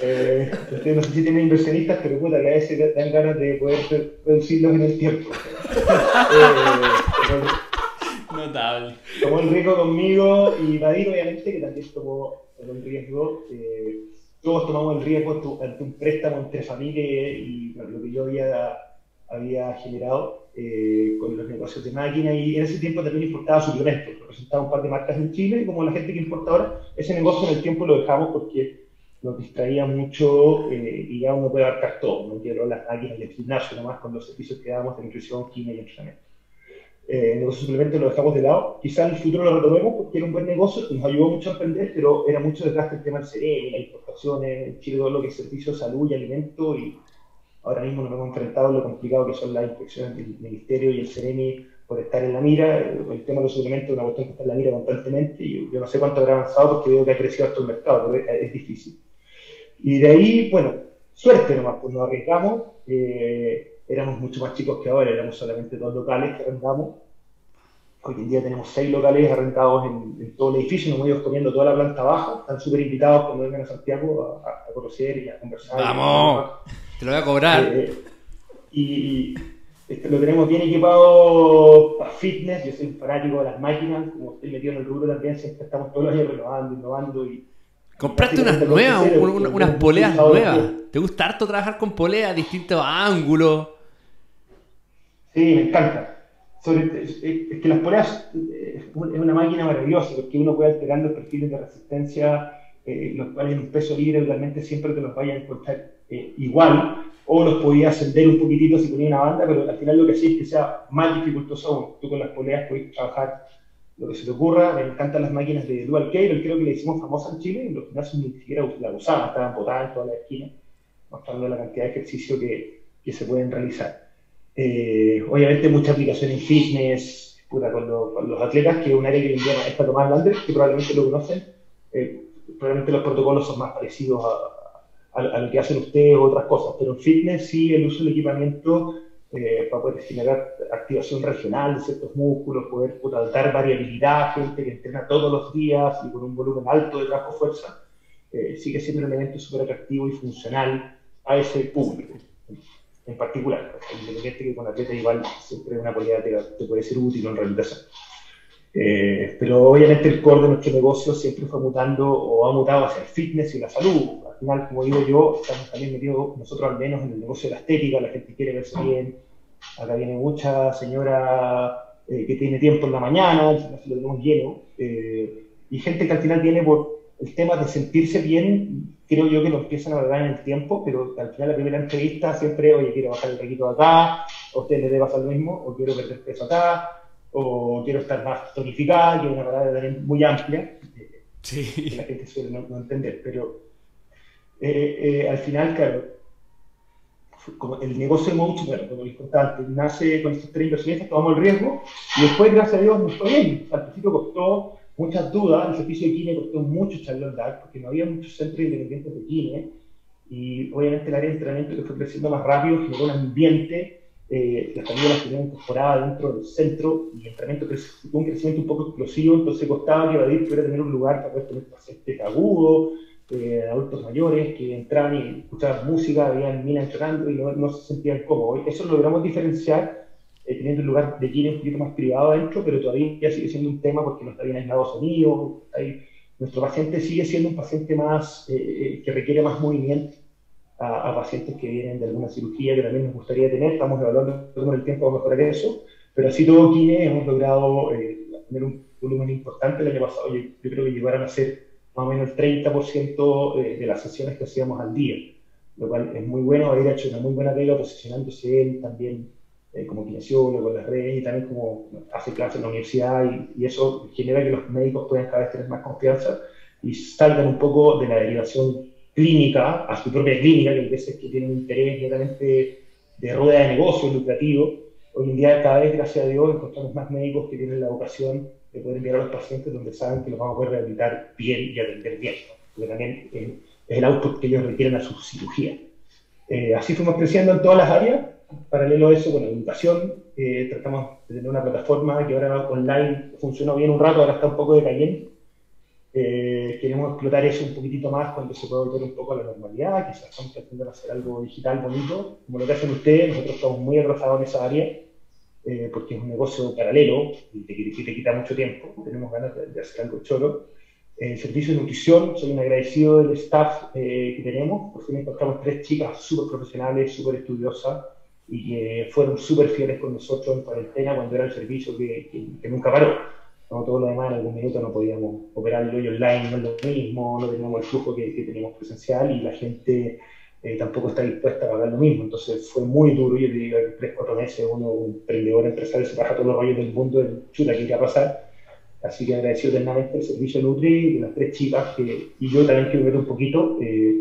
Speaker 4: Eh, no sé si tienen inversionistas, pero puta, que a veces dan ganas de poder reducirlos en el tiempo. *laughs*
Speaker 3: eh, Notable.
Speaker 4: Tomó el riesgo conmigo y Nadir, obviamente, que también tomó el riesgo. Eh, todos tomamos el riesgo ante un préstamo entre familia y lo que yo había, había generado eh, con los negocios de máquina. Y en ese tiempo también importaba suplementos. Representaba un par de marcas en Chile y como la gente que importa ahora, ese negocio en el tiempo lo dejamos porque nos distraía mucho eh, y ya uno puede abarcar todo, no quiero las máquinas del gimnasio, nomás con los servicios que damos de nutrición, química y entrenamiento. Eh, el simplemente lo dejamos de lado. Quizá en el futuro lo retomemos porque era un buen negocio nos ayudó mucho a emprender, pero era mucho desgaste el tema del cerebro, las importaciones, Chile todo lo que es servicio, salud y alimento y ahora mismo nos hemos enfrentado a lo complicado que son las inspecciones del Ministerio y el CEREMI por estar en la mira. El, tema de los suplementos es una cuestión que está en la mira constantemente y yo no sé cuánto habrá avanzado porque veo que ha crecido hasta el mercado, pero es difícil. Y de ahí, bueno, suerte nomás, pues nos arriesgamos. Eh, éramos mucho más chicos que ahora, éramos solamente dos locales que arrendamos. Hoy en día tenemos seis locales arrendados en, todo el edificio, nos hemos ido comiendo toda la planta baja, están súper invitados cuando vengan a Santiago a, conocer y a conversar.
Speaker 1: ¡Vamos! Te lo voy a cobrar.
Speaker 4: Eh, y este, lo tenemos bien equipado para fitness, yo soy un fanático de las máquinas, como estoy metido en el rubro también, siempre estamos todos los días renovando, innovando y...
Speaker 1: ¿Compraste unas nuevas, unas poleas nuevas? ¿Te gusta harto trabajar con poleas, distintos ángulos?
Speaker 4: Sí, me encanta. es, que las poleas eh, es una máquina maravillosa porque uno puede alterando los perfiles de resistencia, eh, los cuales en un peso libre realmente siempre te los vayan a encontrar eh, igual, o los podía ascender un poquitito si ponía una banda, pero al final lo que hacía es que sea más dificultoso. Tú con las poleas puedes trabajar lo que se te ocurra. Me encantan las máquinas de Dual Cable, creo que le hicimos famosa en Chile, y los gimnasios ni siquiera la usaban, estaban botadas en toda la esquina, mostrando la cantidad de ejercicio que, que se pueden realizar. Eh, obviamente mucha aplicación en fitness, puta, con, los atletas, que es un área que hoy en está Tomás Lander, que probablemente lo conocen. Eh, probablemente los protocolos son más parecidos a, a, lo que hacen ustedes o otras cosas, pero en fitness sí el uso del equipamiento eh, para poder generar activación regional de ciertos músculos, poder dar variabilidad gente que entrena todos los días y con un volumen alto de trabajo fuerza, eh, sigue siendo un elemento súper atractivo y funcional a ese público en particular. Independiente que con atleta igual siempre una cualidad te, te puede ser útil en rehabilitación. Eh, pero obviamente el core de nuestro negocio siempre fue mutando o ha mutado hacia el fitness y la salud final, como digo yo, estamos también metidos nosotros al menos en el negocio de la estética, la gente quiere verse bien. Acá viene mucha señora eh, que tiene tiempo en la mañana, lo tenemos lleno, eh, y gente que al final viene por el tema de sentirse bien, creo yo que lo empiezan a valorar en el tiempo, pero al final la primera entrevista siempre, oye, quiero bajar el requito acá, a usted le debe pasar lo mismo, o quiero perder peso acá, o quiero estar más tonificada, que es una palabra también muy amplia, sí. que la gente suele no entender, pero eh, eh, al final, claro, como el negocio de Moach, bueno, como les contaba nace con estos tres inversionistas, tomamos el riesgo y después, gracias a Dios, nos fue bien. al principio costó muchas dudas, el servicio de kine costó mucho echarlo andar porque no había muchos centros independientes de kine y obviamente el área de entrenamiento que fue creciendo más rápido generó un ambiente, eh, las familias las tenían incorporadas dentro del centro y el entrenamiento tuvo un crecimiento un poco explosivo, entonces costaba que Badir pudiera tener un lugar para poder tener pacientes agudos, eh, adultos mayores que entraban y escuchaban música, habían minas entrando y no, se sentían cómodos. Eso lo logramos diferenciar eh, teniendo un lugar de quien un poquito más privado adentro, pero todavía sigue siendo un tema porque no está bien aislado sonido. nuestro paciente sigue siendo un paciente más eh, que requiere más movimiento a, pacientes que vienen de alguna cirugía que también nos gustaría tener. Estamos evaluando con el tiempo a mejorar eso, pero así todo Kine hemos logrado tener un volumen importante el año pasado. Yo, yo creo que llegaron a ser más o menos el 30% eh, de las sesiones que hacíamos al día, lo cual es muy bueno, haber hecho una muy buena pega posicionándose él también eh, como kinesiólogo en las redes y también como hace clases en la universidad y, eso genera que los médicos puedan cada vez tener más confianza y salgan un poco de la derivación clínica a su propia clínica, que veces que tienen interés netamente de rueda de negocio lucrativo. Hoy en día, cada vez, gracias a Dios, encontramos más médicos que tienen la vocación de poder enviar a los pacientes donde saben que los vamos a poder rehabilitar bien y atender bien, porque también eh, es el output que ellos requieren a su cirugía. Eh, así fuimos creciendo en todas las áreas. Paralelo a eso, la educación, eh, tratamos de tener una plataforma que ahora online funcionó bien un rato, ahora está un poco decayendo. Queremos explotar eso un poquitito más cuando se pueda volver un poco a la normalidad, quizás estamos tratando de hacer algo digital bonito, como lo que hacen ustedes, nosotros estamos muy atrasados en esa área eh, porque es un negocio paralelo y te, te quita mucho tiempo. Tenemos ganas de, hacer algo choro. El servicio de nutrición, soy un agradecido del staff eh, que tenemos. Por fin encontramos tres chicas súper profesionales, súper estudiosas y que fueron súper fieles con nosotros en cuarentena cuando era el servicio que, que, nunca paró. No, todo lo demás en algún minuto no podíamos operarlo y online no es lo mismo, no teníamos el flujo que, que teníamos presencial y la gente eh, tampoco está dispuesta a pagar lo mismo. Entonces fue muy duro. Yo te digo tres, cuatro meses uno, un emprendedor, empresario, se baja todos los rollos del mundo, del chuta que iba a pasar. Así que agradecido eternamente el servicio Nutri las tres chicas que, y yo también quiero ver un poquito eh,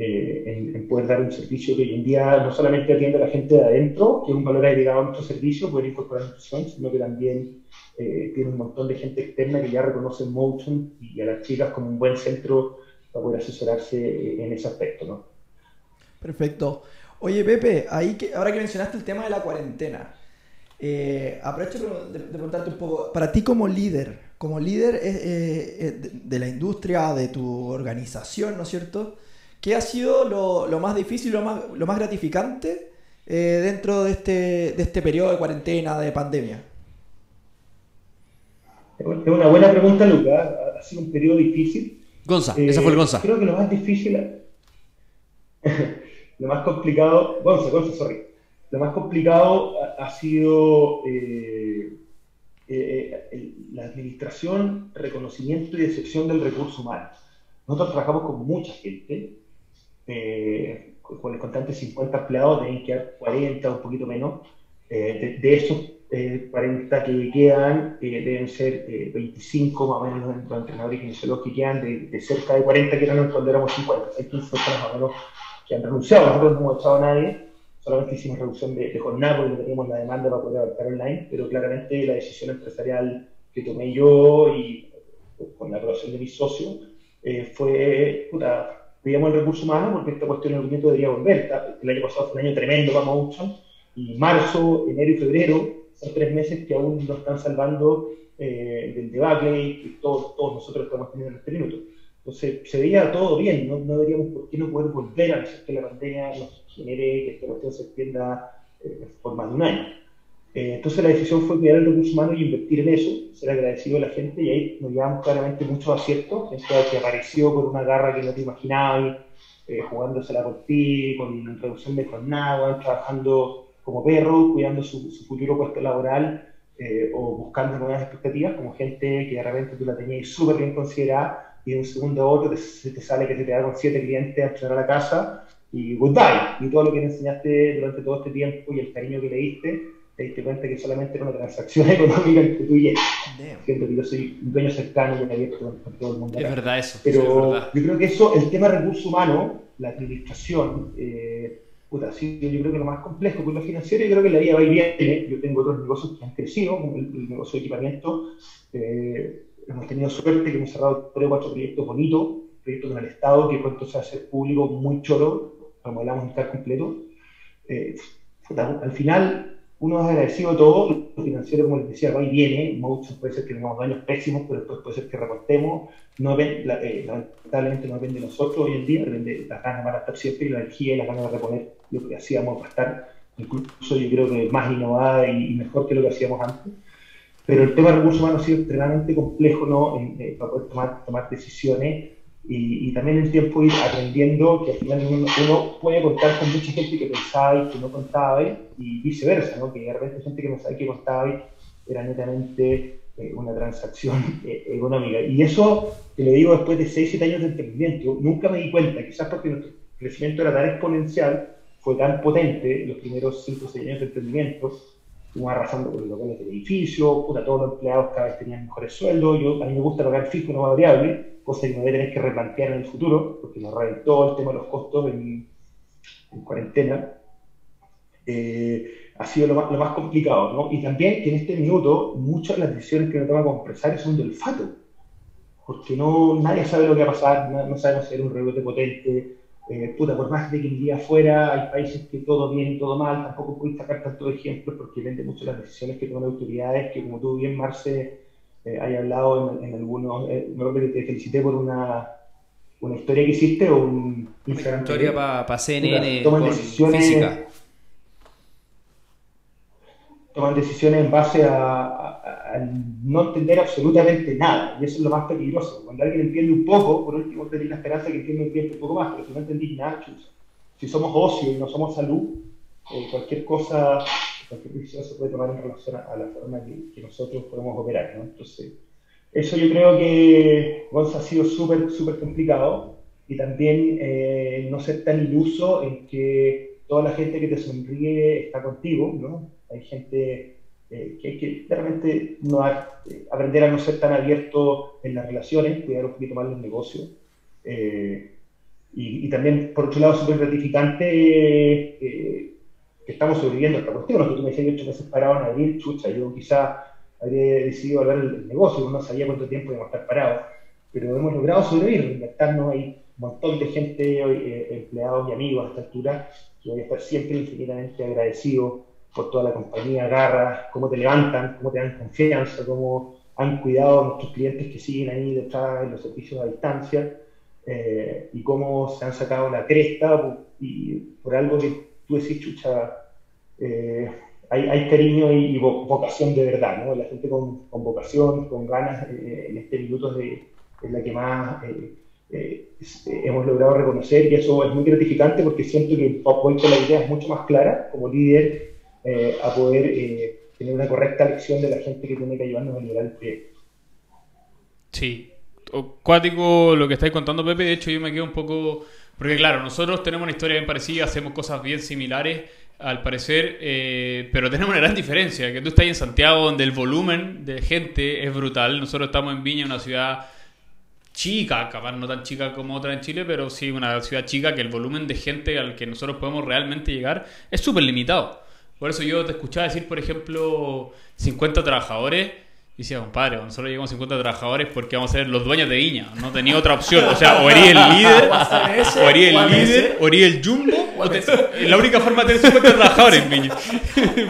Speaker 4: eh, en, poder dar un servicio que hoy en día no solamente atiende a la gente de adentro, que es un valor agregado a nuestro servicio, poder incorporar nutrición, sino que también tiene un montón de gente externa que ya reconoce Motion y a las chicas como un buen centro para poder asesorarse en ese aspecto. ¿no?
Speaker 2: Perfecto. Oye, Pepe, ahí que, ahora que mencionaste el tema de la cuarentena, eh, aprovecho de, de, preguntarte un poco, para ti como líder, como líder eh, eh, de, de, la industria, de tu organización, ¿no es cierto? ¿Qué ha sido lo, lo más difícil, lo más, lo más gratificante eh, dentro de este, de este periodo de cuarentena, de pandemia?
Speaker 4: Es una buena pregunta, Lucas. Ha sido un periodo difícil.
Speaker 1: Gonza, eh, ese fue el Gonza.
Speaker 4: Creo que lo más difícil, *laughs* lo más complicado, Gonza, Gonza, sorry. Lo más complicado ha, ha sido eh, eh, la administración, reconocimiento y decepción del recurso humano. Nosotros trabajamos con mucha gente, eh, con el constante 50 empleados, deben quedar 40, un poquito menos. de, de esos 40 que quedan, eh, deben ser eh, 25 más o menos los, los entrenadores kinesiólogos que quedan, de, de, cerca de 40 que eran cuando éramos 50, hay 15 personas más o menos que han renunciado, nosotros no hemos echado a nadie, solamente hicimos reducción de, de jornada porque no teníamos la demanda para poder abarcar online, pero claramente la decisión empresarial que tomé yo y con la aprobación de mis socios eh, fue, puta, veíamos el recurso humano porque esta cuestión en algún debería volver, el año pasado fue un año tremendo para Motion, y marzo, enero y febrero son tres meses que aún nos están salvando eh, del debacle y todos, todos nosotros estamos teniendo en este minuto. Entonces, se veía todo bien, no, no deberíamos por qué no poder volver a que la pandemia nos genere que esta cuestión se extienda eh, por más de un año. Eh, entonces, la decisión fue cuidar el recurso humano y invertir en eso, ser agradecido a la gente, y ahí nos llevamos claramente muchos aciertos, gente que apareció con una garra que no te imaginabas, eh, jugándosela por ti, con reducción de jornada, trabajando como perro, cuidando su, su futuro puesto laboral eh, o buscando nuevas expectativas, como gente que de repente tú la tenías súper bien considerada y de un segundo a otro te, te sale que te queda con siete clientes a entrenar a la casa y goodbye. Y todo lo que le enseñaste durante todo este tiempo y el cariño que le diste, te diste cuenta que solamente era una transacción *laughs* económica entre tú y él. Siento que yo soy un dueño cercano y abierto con todo el mundo.
Speaker 1: Es verdad eso.
Speaker 4: Pero
Speaker 1: es verdad.
Speaker 4: yo creo que eso, el tema recurso humano, la administración, eh, puta, sí, yo creo que lo más complejo con lo financiero, yo creo que la vida va y viene. Yo tengo otros negocios que han crecido, como el, el negocio de equipamiento. Eh, hemos tenido suerte que hemos cerrado tres o cuatro proyectos bonitos, proyectos con el Estado, que pronto se va a hacer público muy choro, remodelamos un estar completo. Eh, puta, al final, uno es agradecido de todo, lo financiero, como les decía, va y viene, muchos puede ser que tengamos daños pésimos, pero después puede ser que recortemos, no eh, lamentablemente no depende de nosotros hoy en día, depende, las ganas van a estar siempre, y la energía y las ganas de reponer lo que hacíamos va a estar, incluso yo creo que más innovada y, mejor que lo que hacíamos antes. Pero el tema de recursos humanos ha sido extremadamente complejo ¿no? Eh, para poder tomar, tomar decisiones y, y, también el tiempo ir aprendiendo que al final uno, uno, puede contar con mucha gente que pensaba y que no contaba y viceversa, ¿no? que de repente gente que no sabe que contaba era netamente eh, una transacción *laughs* eh, económica. Y eso te lo digo después de 6, 7 años de emprendimiento, nunca me di cuenta, quizás porque nuestro crecimiento era tan exponencial, fue tan potente los primeros 5 o 6 años de emprendimiento, fuimos arrasando con los locales del edificio, puta, todos los empleados cada vez tenían mejores sueldos, yo, a mí me gusta pagar fijo, no variable, cosa que me voy a tener que replantear en el futuro, porque nos reventó el tema de los costos en, en cuarentena. Eh, ha sido lo más, complicado, ¿no? Y también que en este minuto muchas de las decisiones que uno toma como empresario son de olfato, porque no, nadie sabe lo que va a pasar, no, no sabemos si era un rebote potente, eh, puta, por más de que el día afuera hay países que todo bien y todo mal, tampoco puedes sacar tantos ejemplos porque depende mucho de las decisiones que toman las autoridades, que como tú bien, Marce, eh, hay hablado en, en algunos, eh, me que te felicité por una, una historia que hiciste o un
Speaker 1: Instagram. Una historia para pa CNN,
Speaker 4: toman decisiones, física. Toman decisiones en base a, a, a, no entender absolutamente nada, y eso es lo más peligroso. Cuando alguien entiende un poco, por último tenés la esperanza que entienda un, tiempo, un poco más, pero si no entendís nada, chus, si somos ocio y no somos salud, eh, cualquier cosa cualquier decisión se puede tomar en relación a, a la forma que, que, nosotros podemos operar. ¿no? Entonces, eso yo creo que Gonza ha sido súper, súper complicado y también eh, no ser tan iluso en que toda la gente que te sonríe está contigo, ¿no? Hay gente eh, que hay que realmente no, eh, aprender a no ser tan abierto en las relaciones, cuidar un poquito más los negocios. Eh, y, y, también, por otro lado, súper gratificante que estamos sobreviviendo a esta cuestión. Me decías ocho meses parado en abril, chucha, yo quizá habría decidido hablar el, el negocio, no sabía cuánto tiempo íbamos a estar parados, pero hemos logrado sobrevivir, reinventarnos ahí montón de gente, eh, empleados y amigos a esta altura, que voy a estar siempre infinitamente agradecido por toda la compañía, Garra, cómo te levantan, cómo te dan confianza, cómo han cuidado a nuestros clientes que siguen ahí detrás en los servicios a distancia eh, y cómo se han sacado la cresta y por algo que tú decís, chucha, eh, hay, cariño y, vocación de verdad, ¿no? La gente con, vocación, con ganas, eh, en este minuto de, es la que más hemos logrado reconocer y eso es muy gratificante porque siento que hoy con la idea es mucho más clara como líder a poder tener una correcta lección de la gente que tiene que ayudarnos a liderar el proyecto.
Speaker 3: Sí, cuático lo que estáis contando, Pepe. De hecho, yo me quedo un poco. Porque, claro, nosotros tenemos una historia bien parecida, hacemos cosas bien similares, al parecer, eh, pero tenemos una gran diferencia: que tú estás en Santiago, donde el volumen de gente es brutal. Nosotros estamos en Viña, una ciudad chica, capaz no tan chica como otra en Chile, pero sí una ciudad chica que el volumen de gente al que nosotros podemos realmente llegar es súper limitado. Por eso yo te escuchaba decir, por ejemplo, 50 trabajadores. Y decía, compadre, nosotros llegamos a 50 trabajadores porque vamos a ser los dueños de Viña. No tenía otra opción. O sea, o eres el líder, *laughs* o eres el líder, o eres el jumbo. O la única forma de tener 50 trabajadores en Viña.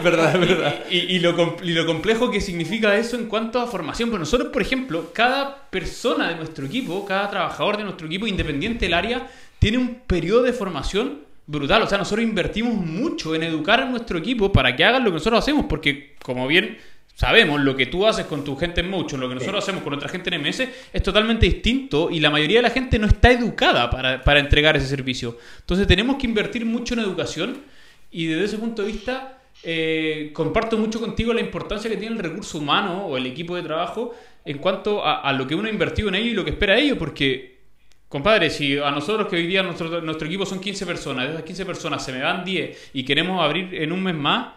Speaker 1: verdad, verdad.
Speaker 3: Y, lo, y, lo, complejo que significa eso en cuanto a formación. Pues nosotros, por ejemplo, cada persona de nuestro equipo, cada trabajador de nuestro equipo, independiente del área, tiene un periodo de formación brutal. O sea, nosotros invertimos mucho en educar a nuestro equipo para que hagan lo que nosotros hacemos, porque como bien sabemos, lo que tú haces con tu gente en mucho, lo que nosotros hacemos con nuestra gente en MS, es totalmente distinto y la mayoría de la gente no está educada para, entregar ese servicio. Entonces tenemos que invertir mucho en educación y desde ese punto de vista... Eh, comparto mucho contigo la importancia que tiene el recurso humano o el equipo de trabajo en cuanto a, a, lo que uno ha invertido en ello y lo que espera de ello, porque Compadre, si a nosotros que hoy día nuestro, nuestro equipo son 15 personas, de esas 15 personas se me van 10 y queremos abrir en un mes más,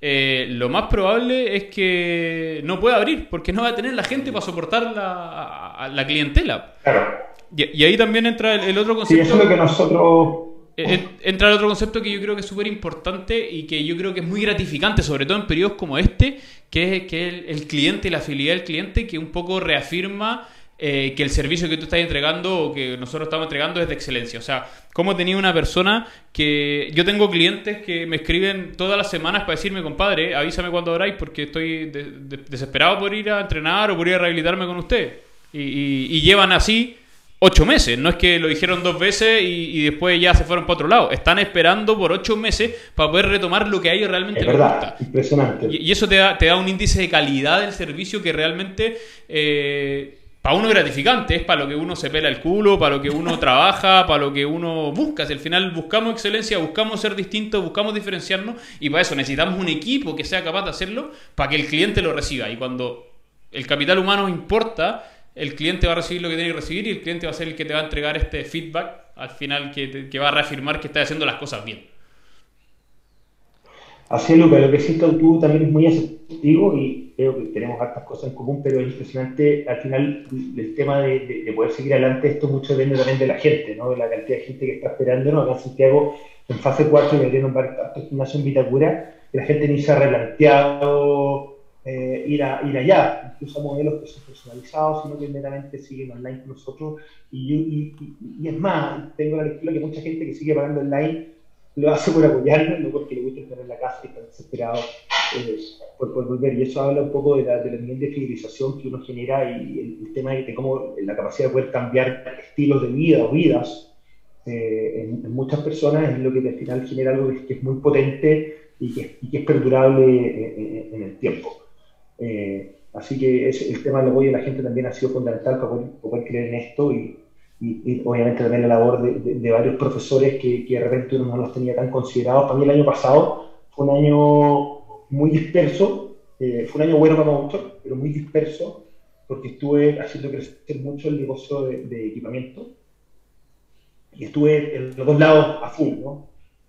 Speaker 3: eh, lo más probable es que no pueda abrir porque no va a tener la gente para soportar la, la clientela.
Speaker 4: Claro.
Speaker 3: Y, ahí también entra el, otro concepto.
Speaker 4: Sí, eso es lo que nosotros.
Speaker 3: Eh, entra el otro concepto que yo creo que es súper importante y que yo creo que es muy gratificante, sobre todo en periodos como este, que es que el, el cliente la fidelidad del cliente, que un poco reafirma eh, que el servicio que tú estás entregando o que nosotros estamos entregando es de excelencia. O sea, ¿cómo tenía una persona que... Yo tengo clientes que me escriben todas las semanas para decirme, compadre, avísame cuando oráis porque estoy desesperado por ir a entrenar o por ir a rehabilitarme con usted. Y, llevan así ocho meses. No es que lo dijeron dos veces y, después ya se fueron para otro lado. Están esperando por ocho meses para poder retomar lo que a ellos realmente
Speaker 4: les gusta. Impresionante.
Speaker 3: Y, eso te da, te da un índice de calidad del servicio que realmente... Eh, para uno gratificante, es para lo que uno se pela el culo, para lo que uno *laughs* trabaja, para lo que uno busca. Si al final buscamos excelencia, buscamos ser distintos, buscamos diferenciarnos y para eso necesitamos un equipo que sea capaz de hacerlo para que el cliente lo reciba. Y cuando el capital humano importa, el cliente va a recibir lo que tiene que recibir y el cliente va a ser el que te va a entregar este feedback al final que, que va a reafirmar que estás haciendo las cosas bien.
Speaker 4: Así es, Luca, lo que siento tú también es muy asertivo y creo que tenemos hartas cosas en común, pero es impresionante al final el tema de, poder seguir adelante, esto mucho depende también de la gente, ¿no? de la cantidad de gente que está esperándonos. Acá en Santiago, en fase 4, y abrieron varios gimnasios en Vitacura, que la gente ni se ha replanteado eh, ir, a, ir allá. Incluso modelos que son personalizados, sino que meramente siguen online con nosotros. Y, y, y, es más, tengo la lectura que mucha gente que sigue pagando online lo hace por apoyarnos, no porque le guste estar en la casa y estar desesperado eh, por, volver. Y eso habla un poco de la, de nivel de fidelización que uno genera y el, tema de, cómo la capacidad de poder cambiar estilos de vida o vidas eh, en, muchas personas es lo que al final genera algo que, es muy potente y que, y que es perdurable eh, en, el tiempo. así que el tema del apoyo de la gente también ha sido fundamental para poder, para poder creer en esto y, y, obviamente también la labor de, varios profesores que, que, de repente uno no los tenía tan considerados. Para mí el año pasado fue un año muy disperso, eh, fue un año bueno para muchos, pero muy disperso, porque estuve haciendo crecer mucho el negocio de, equipamiento y estuve en los dos lados a full, ¿no?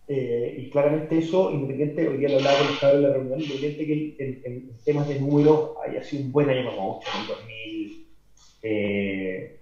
Speaker 4: Eh, y claramente eso, independiente, hoy día lo hablaba con de la reunión, independiente que en, temas de números haya sido un buen año en 2000. Eh,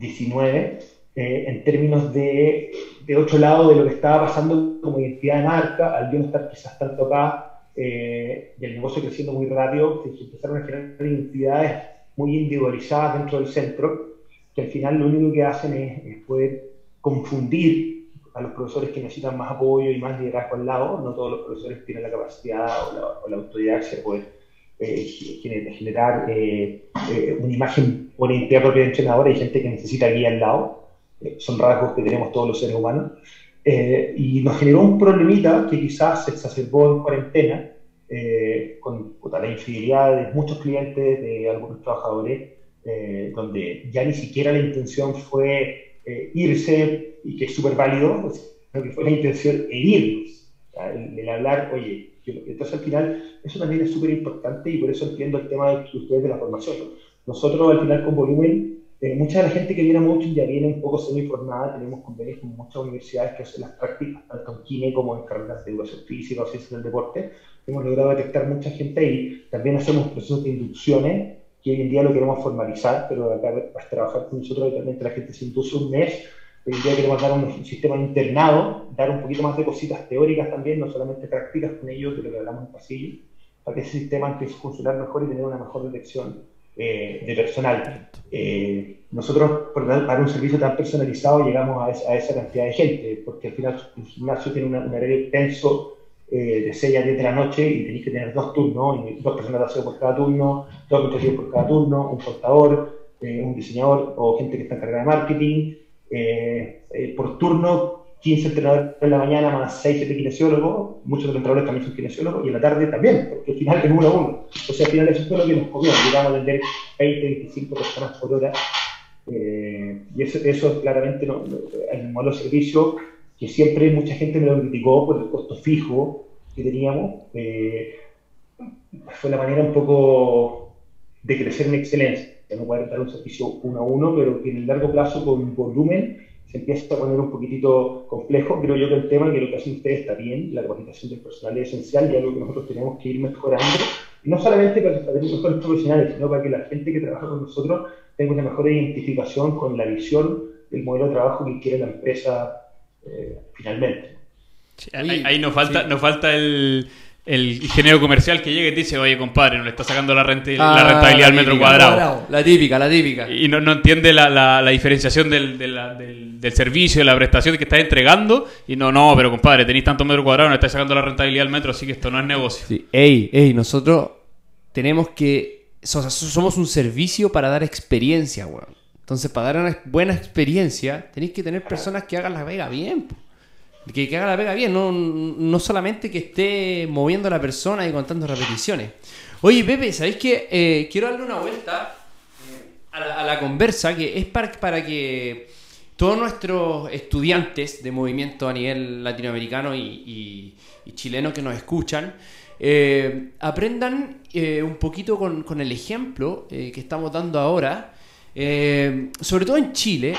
Speaker 4: 19 eh, en términos de, de otro lado de lo que estaba pasando como identidad de marca, al yo no estar quizás tanto acá eh, y el negocio creciendo muy rápido, se empezaron a generar identidades muy individualizadas dentro del centro, que al final lo único que hacen es, poder confundir a los profesores que necesitan más apoyo y más liderazgo al lado. No todos los profesores tienen la capacidad o la, o la autoridad de poder eh, generar eh, eh, una imagen, una identidad propia de entrenador. Hay gente que necesita guía al lado. Eh, son rasgos que tenemos todos los seres humanos. y nos generó un problemita que quizás se exacerbó en cuarentena con la infidelidad de muchos clientes, de algunos trabajadores, donde ya ni siquiera la intención fue irse y que es súper válido, sino que fue la intención herirlos. El, el, hablar, oye, entonces al final eso también es súper importante y por eso entiendo el tema de ustedes de la formación. Nosotros al final con volumen, eh, mucha de la gente que viene a Motion ya viene un poco semi-formada, tenemos convenios con muchas universidades que hacen las prácticas, tanto en Kine como en carreras de educación física o ciencias del deporte. Hemos logrado detectar mucha gente y también hacemos procesos de inducciones que hoy en día lo queremos formalizar, pero acá vas a trabajar con nosotros, también la gente se induce un mes Hoy en día queremos dar un, sistema internado, dar un poquito más de cositas teóricas también, no solamente prácticas con ellos, de lo que hablamos en pasillo, para que ese sistema empiece a funcionar mejor y tener una mejor detección eh, de personal. Eh, nosotros, para un servicio tan personalizado, llegamos a, esa cantidad de gente, porque al final el gimnasio tiene un horario intenso eh, de 6 a 10 de la noche y tenéis que tener dos turnos, dos personas de aseo por cada turno, dos nutricionistas por cada turno, un portador, un diseñador o gente que está encargada de marketing eh, eh, por turno 15 entrenadores en la mañana más 6, 7 kinesiólogos, muchos de los entrenadores también son kinesiólogos, y en la tarde también, porque al final es uno a uno. O sea, al final eso fue lo que nos comió, llegamos a vender 20, 25 personas por hora, eh, y eso, eso claramente no, el modelo de servicio que siempre mucha gente me lo criticó por el costo fijo que teníamos, fue la manera un poco de crecer en excelencia que no puede dar un servicio uno a uno, pero que en el largo plazo con volumen se empieza a poner un poquitito complejo. Creo yo que el tema que lo que hacen ustedes está bien, la capacitación del personal es esencial y algo que nosotros tenemos que ir mejorando, no solamente para tener mejores profesionales, sino para que la gente que trabaja con nosotros tenga una mejor identificación con la visión del modelo de trabajo que quiere la empresa eh, finalmente.
Speaker 3: ahí, nos falta, nos falta el el ingeniero comercial que llega y te dice, oye, compadre, no le está sacando la, renta, la ah, rentabilidad al metro cuadrado.
Speaker 1: La típica, la típica.
Speaker 3: Y no, no entiende la, la, diferenciación del, del, del, servicio, de la prestación que estás entregando. Y no, no, pero compadre, tenéis tanto metro cuadrado, no estáis sacando la rentabilidad al metro, así que esto no es negocio.
Speaker 1: Sí. Ey, ey, nosotros tenemos que... Somos un servicio para dar experiencia, weón. Entonces, para dar una buena experiencia, tenéis que tener personas que hagan la vega bien. Que, haga la pega bien, no, no, solamente que esté moviendo a la persona y contando repeticiones. Oye, Pepe, ¿sabéis que eh, quiero darle una vuelta eh, a la, conversa que es para, que todos nuestros estudiantes de movimiento a nivel latinoamericano y, chileno que nos escuchan eh, aprendan un poquito con el ejemplo que estamos dando ahora, sobre todo en Chile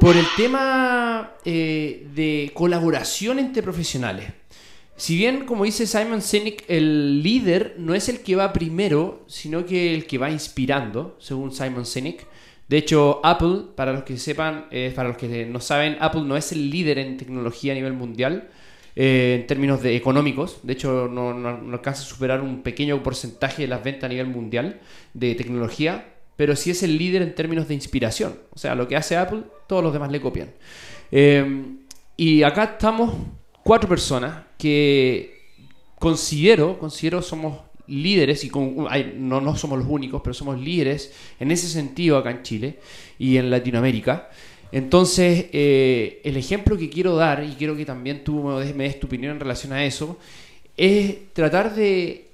Speaker 1: por el tema eh, de colaboración entre profesionales. Si bien, como dice Simon Sinek, el líder no es el que va primero, sino que el que va inspirando, según Simon Sinek. De hecho, Apple, para los que sepan, eh, para los que no saben, Apple no es el líder en tecnología a nivel mundial eh, en términos de económicos. De hecho, no, no alcanza a superar un pequeño porcentaje de las ventas a nivel mundial de tecnología pero sí es el líder en términos de inspiración. O sea, lo que hace Apple, todos los demás le copian. Eh, y acá estamos cuatro personas que considero, considero somos líderes, y no, no somos los únicos, pero somos líderes en ese sentido acá en Chile y en Latinoamérica. Entonces, eh, el ejemplo que quiero dar, y quiero que también tú me des tu opinión en relación a eso, es tratar de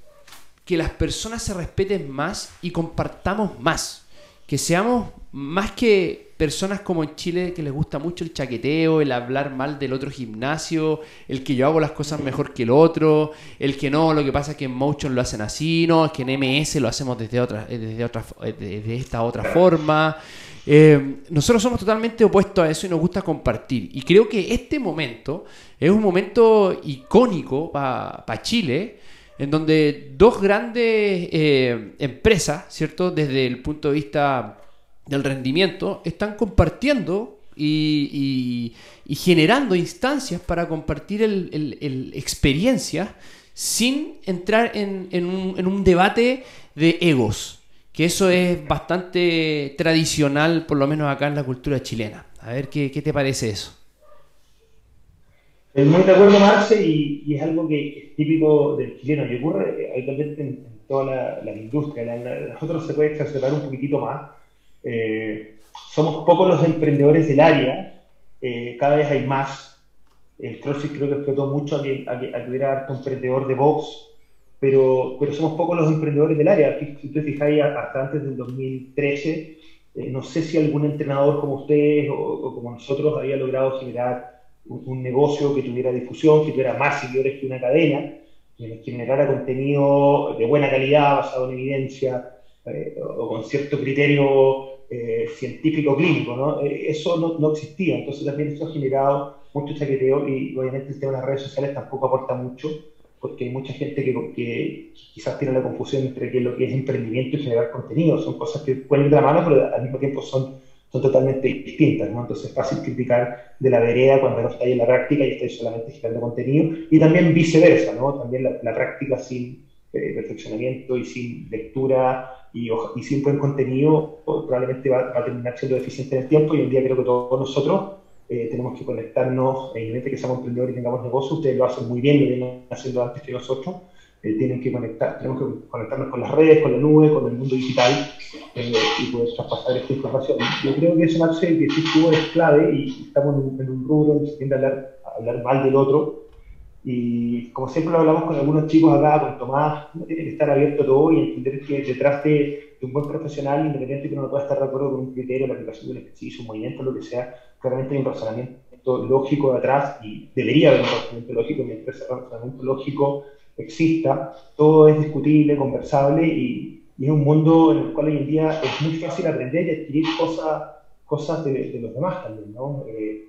Speaker 1: que las personas se respeten más y compartamos más. Que seamos más que personas como en Chile que les gusta mucho el chaqueteo, el hablar mal del otro gimnasio, el que yo hago las cosas mejor que el otro, el que no, lo que pasa es que en Motion lo hacen así, no, es que en MS lo hacemos desde otra, desde otra, desde esta otra forma. Eh, nosotros somos totalmente opuestos a eso y nos gusta compartir. Y creo que este momento es un momento icónico para Chile en donde dos grandes eh, empresas, ¿cierto? Desde el punto de vista del rendimiento, están compartiendo y, generando instancias para compartir el, experiencias sin entrar en, un, debate de egos, que eso es bastante tradicional, por lo menos acá en la cultura chilena. A ver qué, qué te parece eso.
Speaker 4: Muy de acuerdo, Marce, y, y, es algo que es típico del chileno y ocurre habitualmente en, en, la, industria. La, nosotros se puede exacerbar un poquitito más. Eh, somos pocos los emprendedores del área, eh, cada vez hay más. El CrossFit creo que explotó mucho a que, a que, a que hubiera harto emprendedor de box, pero, pero somos pocos los emprendedores del área. Si te fijáis, hasta antes del 2013, eh, no sé si algún entrenador como ustedes o, o como nosotros había logrado generar un, negocio que tuviera difusión, que tuviera más seguidores que una cadena, que generara contenido de buena calidad, basado en evidencia eh, o con cierto criterio eh, científico clínico. ¿no? Eh, eso no, no, existía, entonces también eso ha generado mucho chaqueteo y obviamente el tema de las redes sociales tampoco aporta mucho porque hay mucha gente que, que, quizás tiene la confusión entre que lo que es emprendimiento y generar contenido. Son cosas que pueden ir de la mano, pero al mismo tiempo son, son totalmente distintas. ¿no? Entonces es fácil criticar de la vereda cuando no estáis en la práctica y estáis solamente generando contenido. Y también viceversa, ¿no? también la, la práctica sin eh, perfeccionamiento y sin lectura y, y, sin buen contenido probablemente va, a terminar siendo deficiente en el tiempo. Y hoy día creo que todos nosotros eh, tenemos que conectarnos, evidentemente que seamos emprendedores y tengamos negocios, ustedes lo hacen muy bien, lo vienen haciendo antes que nosotros, eh, tienen que conectar, tenemos que conectarnos con las redes, con la nube, con el mundo digital eh, y poder traspasar esta información. Yo creo que eso, Marce, que sí tuvo es clave y estamos en un, en un rubro donde se tiende a hablar, a hablar mal del otro. Y como siempre lo hablamos con algunos chicos acá, con Tomás, estar abierto a todo y entender que detrás de, de un buen profesional, independiente que no pueda estar de acuerdo con un criterio, la aplicación de un ejercicio, un movimiento, lo que sea, claramente hay un razonamiento lógico de atrás y debería haber un razonamiento lógico mientras ese razonamiento lógico exista, todo es discutible, conversable y, y, es un mundo en el cual hoy en día es muy fácil aprender y adquirir cosas, cosas de, de los demás también, ¿no? Eh,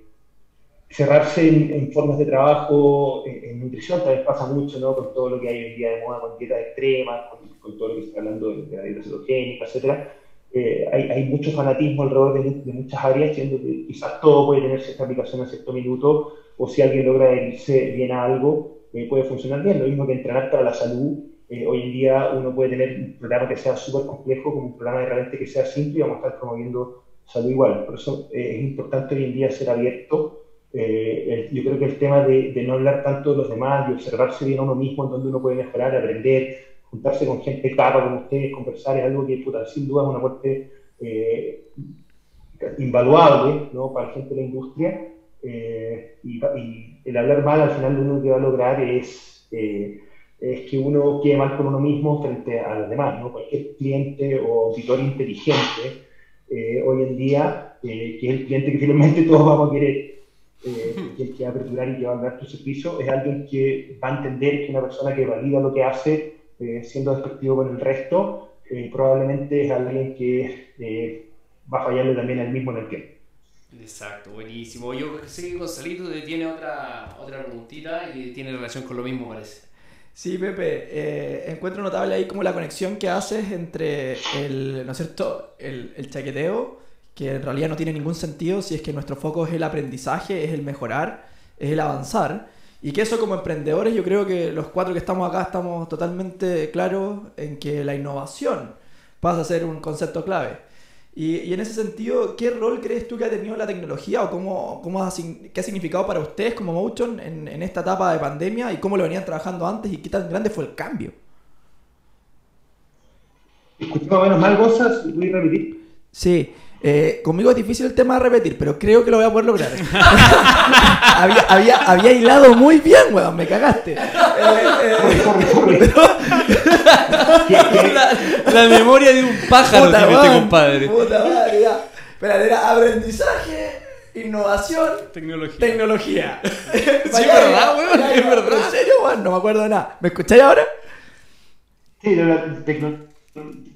Speaker 4: cerrarse en, en, formas de trabajo, en, en, nutrición también pasa mucho, ¿no? Con todo lo que hay hoy en día de moda, con dieta extrema, con, con todo lo que está hablando de, de la dieta cetogénica, etcétera eh, hay, hay, mucho fanatismo alrededor de, de, muchas áreas, siendo que quizás todo puede tener cierta aplicación en cierto minuto, o si alguien logra irse bien a algo, eh, puede funcionar bien. Lo mismo que entrenar para la salud. Eh, hoy en día uno puede tener un programa que sea súper complejo como un programa de repente que sea simple y vamos a estar promoviendo salud igual. Por eso eh, es importante hoy en día ser abierto. El, yo creo que el tema de, de, no hablar tanto de los demás y observarse bien a uno mismo en donde uno puede mejorar, aprender, juntarse con gente capa como ustedes, conversar, es algo que, puta, sin duda es una parte eh, invaluable ¿no? para la gente de la industria. Eh, y, y, el hablar mal al final lo único que va a lograr es, eh, es que uno quede mal con uno mismo frente a los demás. ¿no? Cualquier cliente o auditor inteligente eh, hoy en día, que es el cliente que finalmente *laughs* todos vamos a querer, que el que va a aperturar y que va a dar tu servicio, es alguien que va a entender que una persona que valida lo que hace eh, siendo despectivo con el resto, eh, probablemente es alguien que eh, va a fallarle también al mismo en el tiempo.
Speaker 1: Exacto, buenísimo. Yo sé que Gonzalito tiene otra, otra preguntita y tiene relación con lo mismo, parece.
Speaker 2: Sí, Pepe, eh, encuentro notable ahí como la conexión que haces entre el, ¿no es cierto?, el, el chaqueteo, que en realidad no tiene ningún sentido si es que nuestro foco es el aprendizaje, es el mejorar, es el avanzar, y que eso como emprendedores yo creo que los cuatro que estamos acá estamos totalmente claros en que la innovación pasa a ser un concepto clave. Y, y en ese sentido, ¿qué rol crees tú que ha tenido la tecnología o cómo, cómo ha, qué ha significado para ustedes como Motion en, en esta etapa de pandemia y cómo lo venían trabajando antes y qué tan grande fue el cambio?
Speaker 4: O menos mal, voy a repetir.
Speaker 2: Sí. Eh, conmigo es difícil el tema de repetir, pero creo que lo voy a poder lograr. *laughs* *laughs* había, había, había, hilado muy bien, weón, me cagaste. *laughs* Eh,
Speaker 1: eh, *laughs* la, la, memoria de un pájaro puta tiene este compadre.
Speaker 2: Puta madre, ya. Espera, era aprendizaje, innovación,
Speaker 3: tecnología.
Speaker 2: tecnología. *laughs*
Speaker 1: sí, es verdad, weón, es verdad.
Speaker 2: ¿En serio, weón? No me acuerdo de nada. ¿Me escucháis ahora?
Speaker 4: Sí, la tecnología.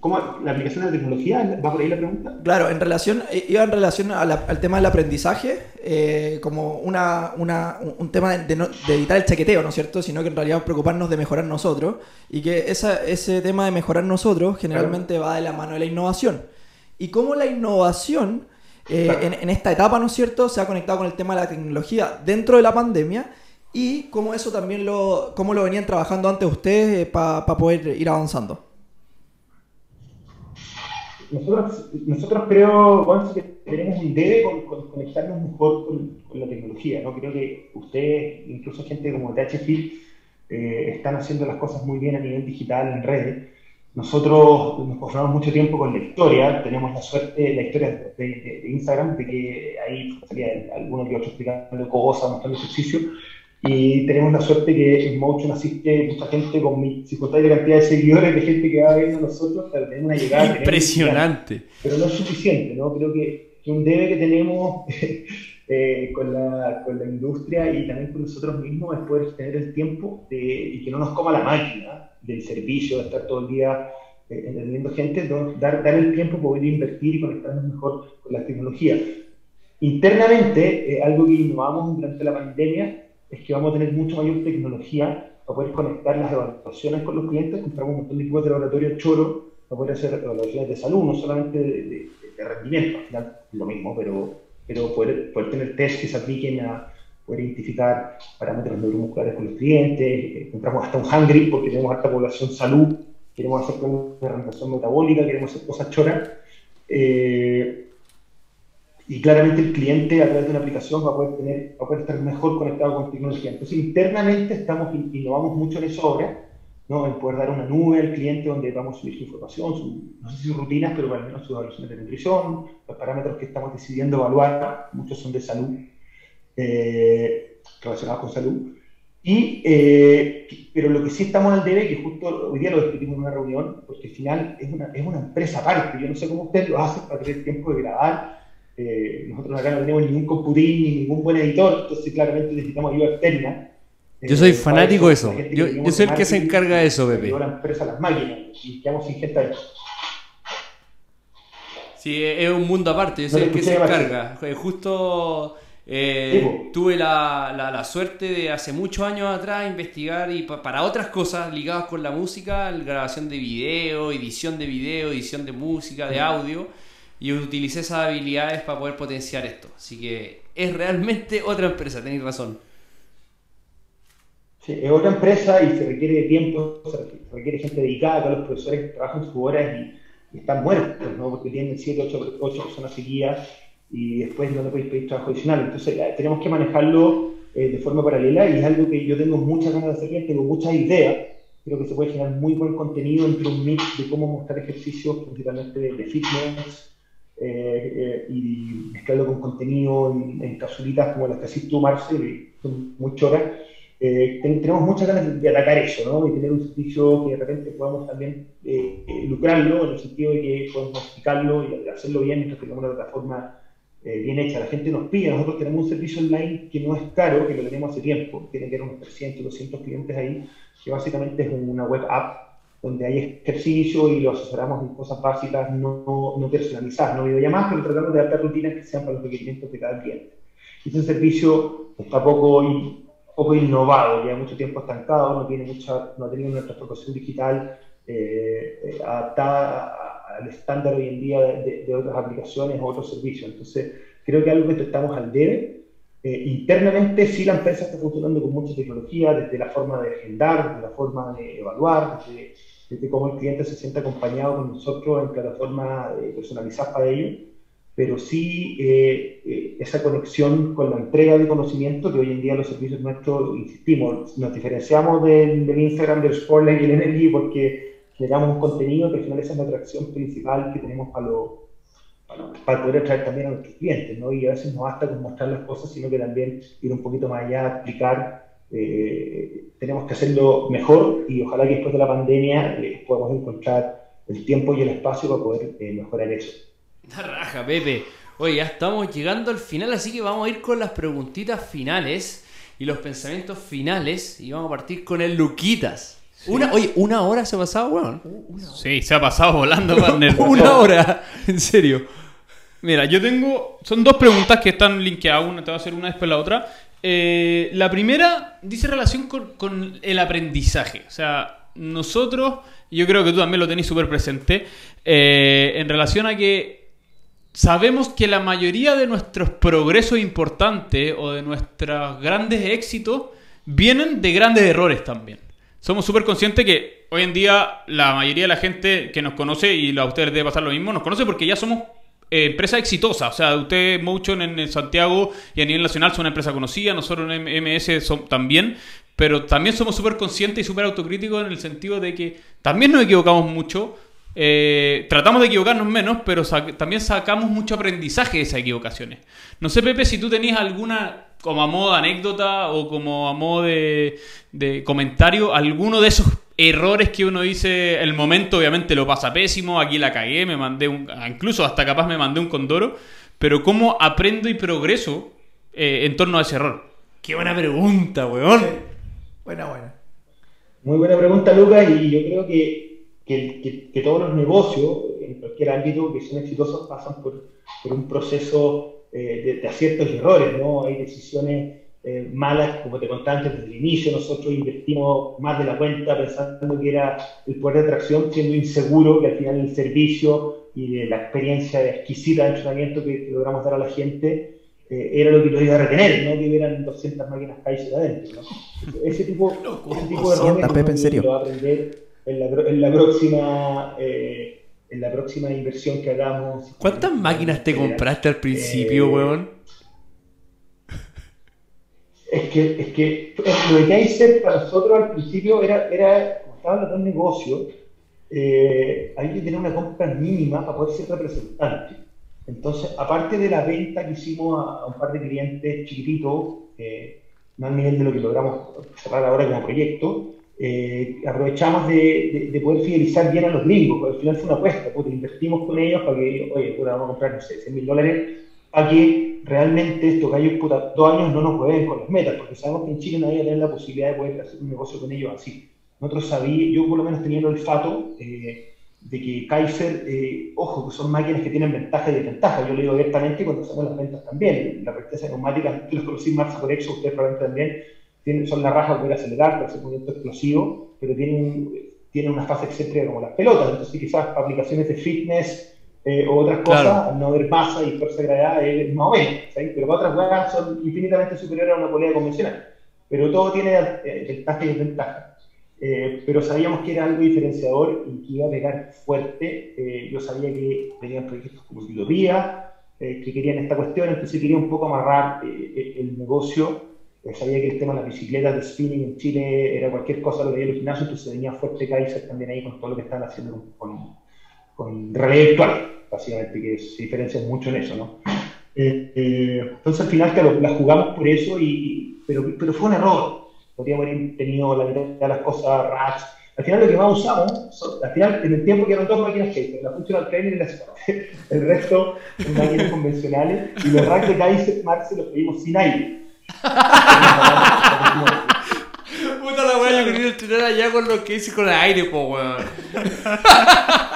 Speaker 4: ¿Cómo la aplicación de la tecnología? ¿Va por ahí la pregunta?
Speaker 2: Claro, en relación, iba en relación la, al tema del aprendizaje, eh, como una, una, un tema de, de, no, de, evitar el chaqueteo, ¿no es cierto? Sino que en realidad preocuparnos de mejorar nosotros y que esa, ese tema de mejorar nosotros generalmente claro. va de la mano de la innovación. Y cómo la innovación eh, claro. en, en esta etapa, ¿no es cierto?, se ha conectado con el tema de la tecnología dentro de la pandemia y cómo eso también lo, cómo lo venían trabajando antes ustedes eh, para pa poder ir avanzando.
Speaker 4: Nosotros, nosotros creo, Juan, que tenemos un debe con, conectarnos mejor con, la tecnología. ¿no? Creo que ustedes, incluso gente como THFIL, eh, están haciendo las cosas muy bien a nivel digital en redes. Nosotros nos pasamos mucho tiempo con la historia, tenemos la suerte, la historia de, Instagram, de que ahí salía alguno que otro explicando cosas, mostrando ejercicio, y tenemos la suerte que en Motion asiste mucha gente con mi, la cantidad de seguidores de gente que va viendo nosotros, para tener una llegada.
Speaker 1: Impresionante.
Speaker 4: pero no es suficiente, ¿no? Creo que, un debe que tenemos *laughs* eh, con, la, con, la, industria y también con nosotros mismos es poder tener el tiempo de, y que no nos coma la máquina del servicio, de estar todo el día eh, entendiendo gente, dar, dar el tiempo para poder invertir y conectarnos mejor con las tecnologías. Internamente, eh, algo que innovamos durante la pandemia es que vamos a tener mucho mayor tecnología para poder conectar las evaluaciones con los clientes. Compramos un montón de equipos de laboratorio choro para poder hacer evaluaciones de salud, no solamente de, rendimiento, al final lo mismo, pero, pero poder, poder tener test que se apliquen a poder identificar parámetros neuromusculares con los clientes. Eh, compramos hasta un hungry porque tenemos alta población salud, queremos hacer una reemplazación metabólica, queremos hacer cosas choras. Eh, y claramente el cliente a través de una aplicación va a poder, tener, va a poder estar mejor conectado con tecnología. Entonces internamente estamos innovamos mucho en esa obra, ¿no? en poder dar una nube al cliente donde vamos a subir su información, no sé si sus rutinas, pero al menos sus evaluaciones de nutrición, los parámetros que estamos decidiendo evaluar, muchos son de salud, eh, relacionados con salud. Y, eh, pero lo que sí estamos al debe, que justo hoy día lo discutimos en una reunión, porque al final es una, es una empresa aparte. Yo no sé cómo ustedes lo hacen para tener tiempo de grabar, eh, nosotros acá no tenemos ningún computín ni ningún buen editor, entonces claramente necesitamos ayuda externa.
Speaker 1: Yo soy eh, fanático de eso. Yo, yo, soy el que se encarga de eso, Pepe.
Speaker 4: la empresa las máquinas y quedamos sin gente ahí.
Speaker 1: Sí, es un mundo aparte, yo soy el que se encarga. Eh, justo eh, tuve la, la, la, suerte de hace muchos años atrás investigar y para otras cosas ligadas con la música, grabación de video, edición de video, edición de música, de audio y utilicé esas habilidades para poder potenciar esto. Así que es realmente *laughs* otra empresa, tenéis razón.
Speaker 4: Sí, es otra empresa y se requiere de tiempo, se requiere gente dedicada, todos los profesores que trabajan sus horas y, están muertos, ¿no? porque tienen 7, 8, 8 personas seguidas y después no le podéis pedir trabajo adicional. Entonces tenemos que manejarlo eh, de forma paralela y es algo que yo tengo muchas ganas de hacer, tengo muchas ideas. Creo que se puede generar muy buen contenido entre un mix de cómo mostrar ejercicios, principalmente de fitness, eh, eh, y mezclarlo con contenido en, en, como las que haces tú, Marce, que son muy choras. Eh, tenemos muchas ganas de, atacar eso, ¿no? Y tener un servicio que de repente podamos también lucrarlo, en el sentido de que podemos explicarlo y hacerlo bien mientras tengamos una plataforma bien hecha. La gente nos pide, nosotros tenemos un servicio online que no es caro, que lo tenemos hace tiempo, tiene que haber unos 300, 200 clientes ahí, que básicamente es una web app donde hay ejercicio y lo asesoramos en cosas básicas no, no personalizadas, no videollamadas, pero tratamos de adaptar rutinas que sean para los requerimientos de cada cliente. Y ese servicio está poco, poco innovado, lleva mucho tiempo estancado, no, tiene mucha, no ha tenido una transformación digital eh, eh, adaptada al estándar hoy en día de, de, otras aplicaciones o otros servicios. Entonces, creo que algo que estamos al debe. Eh, internamente sí la empresa está funcionando con mucha tecnología, desde la forma de agendar, desde la forma de evaluar, desde de cómo el cliente se siente acompañado con nosotros en plataformas eh, personalizadas para ellos, pero sí eh, eh, esa conexión con la entrega de conocimiento que hoy en día los servicios nuestros, insistimos, nos diferenciamos del, Instagram, del Spotlight y el Energy porque generamos un contenido que al final esa es la atracción principal que tenemos para, para, para, poder atraer también a nuestros clientes, ¿no? Y a veces no basta con mostrar las cosas, sino que también ir un poquito más allá, explicar eh, tenemos que hacerlo mejor y ojalá que después de la pandemia eh, podamos encontrar el tiempo y el espacio para poder eh, mejorar eso.
Speaker 1: La raja, Pepe. Oye, ya estamos llegando al final, así que vamos a ir con las preguntitas finales y los pensamientos finales y vamos a partir con el Luquitas. Una, oye, una hora se ha pasado, weón.
Speaker 3: Sí, se ha pasado volando, *laughs*
Speaker 1: una hora, en serio.
Speaker 3: Mira, yo tengo. Son dos preguntas que están linkeadas. Una te va a hacer una después la otra. Eh, la primera dice relación con, el aprendizaje. O sea, nosotros, yo creo que tú también lo tenés súper presente, eh, en relación a que sabemos que la mayoría de nuestros progresos importantes o de nuestros grandes éxitos vienen de grandes errores también. Somos súper conscientes que hoy en día la mayoría de la gente que nos conoce, y a ustedes debe pasar lo mismo, nos conoce porque ya somos empresa exitosa. O sea, ustedes, Motion en, Santiago y a nivel nacional son una empresa conocida, nosotros en MS son, también, pero también somos súper conscientes y súper autocríticos en el sentido de que también nos equivocamos mucho. Eh, tratamos de equivocarnos menos, pero también sacamos mucho aprendizaje de esas equivocaciones. No sé, Pepe, si tú tenías alguna, como a modo de anécdota o como a modo de, de comentario, alguno de esos errores que uno dice, el momento obviamente lo pasa pésimo, aquí la cagué, me mandé un, incluso hasta capaz me mandé un condoro, pero cómo aprendo y progreso eh, en torno a ese error. Qué buena pregunta, weón.
Speaker 2: Buena, buena.
Speaker 4: Muy buena pregunta, Lucas, y yo creo que, que, todos los negocios, en cualquier ámbito que son exitosos, pasan por, por un proceso eh, de, de aciertos y errores, ¿no? Hay decisiones eh, malas, como te conté antes, desde el inicio nosotros invertimos más de la cuenta pensando que era el poder de atracción, siendo inseguro que al final el servicio y de la experiencia de exquisita de entrenamiento que, logramos dar a la gente eh, era lo que lo iba a retener, no que hubieran 200 máquinas Kaiser adentro. Ese, tipo, ese tipo de errores lo va a aprender en la, en la próxima... Eh, en la próxima inversión que hagamos.
Speaker 1: ¿Cuántas máquinas te compraste al principio, weón?
Speaker 4: Es que, es que lo de Kaiser para nosotros al principio era, era como estaba hablando de negocio, eh, hay que tener una compra mínima para poder ser representante. Entonces, aparte de la venta que hicimos a, un par de clientes chiquititos, eh, no al nivel de lo que logramos cerrar ahora como proyecto, eh, aprovechamos de, de, poder fidelizar bien a los gringos, porque al final fue una apuesta, porque invertimos con ellos para que, oye, vamos a comprar, no sé, 100 mil dólares, para que realmente estos gallos, puta, dos años no nos jueguen con las metas, porque sabemos que en Chile nadie tiene la posibilidad de poder hacer un negocio con ellos así. Nosotros sabíamos, yo por lo menos tenía el olfato eh, de que Kaiser, eh, ojo, que son máquinas que tienen ventaja y desventaja. Yo lo digo abiertamente cuando hacemos las ventas también. La resistencia neumática, los conocí más por eso, ustedes probablemente también, tienen, son la raja para acelerar, para hacer movimiento explosivo, pero tienen, tienen una fase excéntrica como las pelotas. Entonces, quizás aplicaciones de fitness eh, o otras cosas, no haber masa y fuerza de gravedad es más o menos, pero otras cosas son infinitamente superiores a una polea convencional. Pero todo tiene eh, ventajas y desventajas. Eh, pero sabíamos que era algo diferenciador y que iba a pegar fuerte. Eh, yo sabía que tenían proyectos como Utopía, que querían esta cuestión, entonces quería un poco amarrar el negocio. sabía que el tema de las bicicletas de spinning en Chile era cualquier cosa lo que había en el gimnasio, entonces venía fuerte Kaiser también ahí con todo lo que estaban haciendo con, con realidad virtual, básicamente, que se diferencia mucho en eso, ¿no? Eh, eh, entonces al final, claro, la jugamos por eso, y, pero, pero fue un error. Podríamos haber tenido la mitad de las cosas rats. Al final lo que más usamos, al final en el tiempo que eran dos máquinas que la Functional Trainer y la *laughs* El resto son máquinas convencionales y los racks de Kaiser Marx los pedimos sin aire.
Speaker 1: Puta la wea, yo quería entrenar allá con lo que hice con el aire, po weón. *laughs*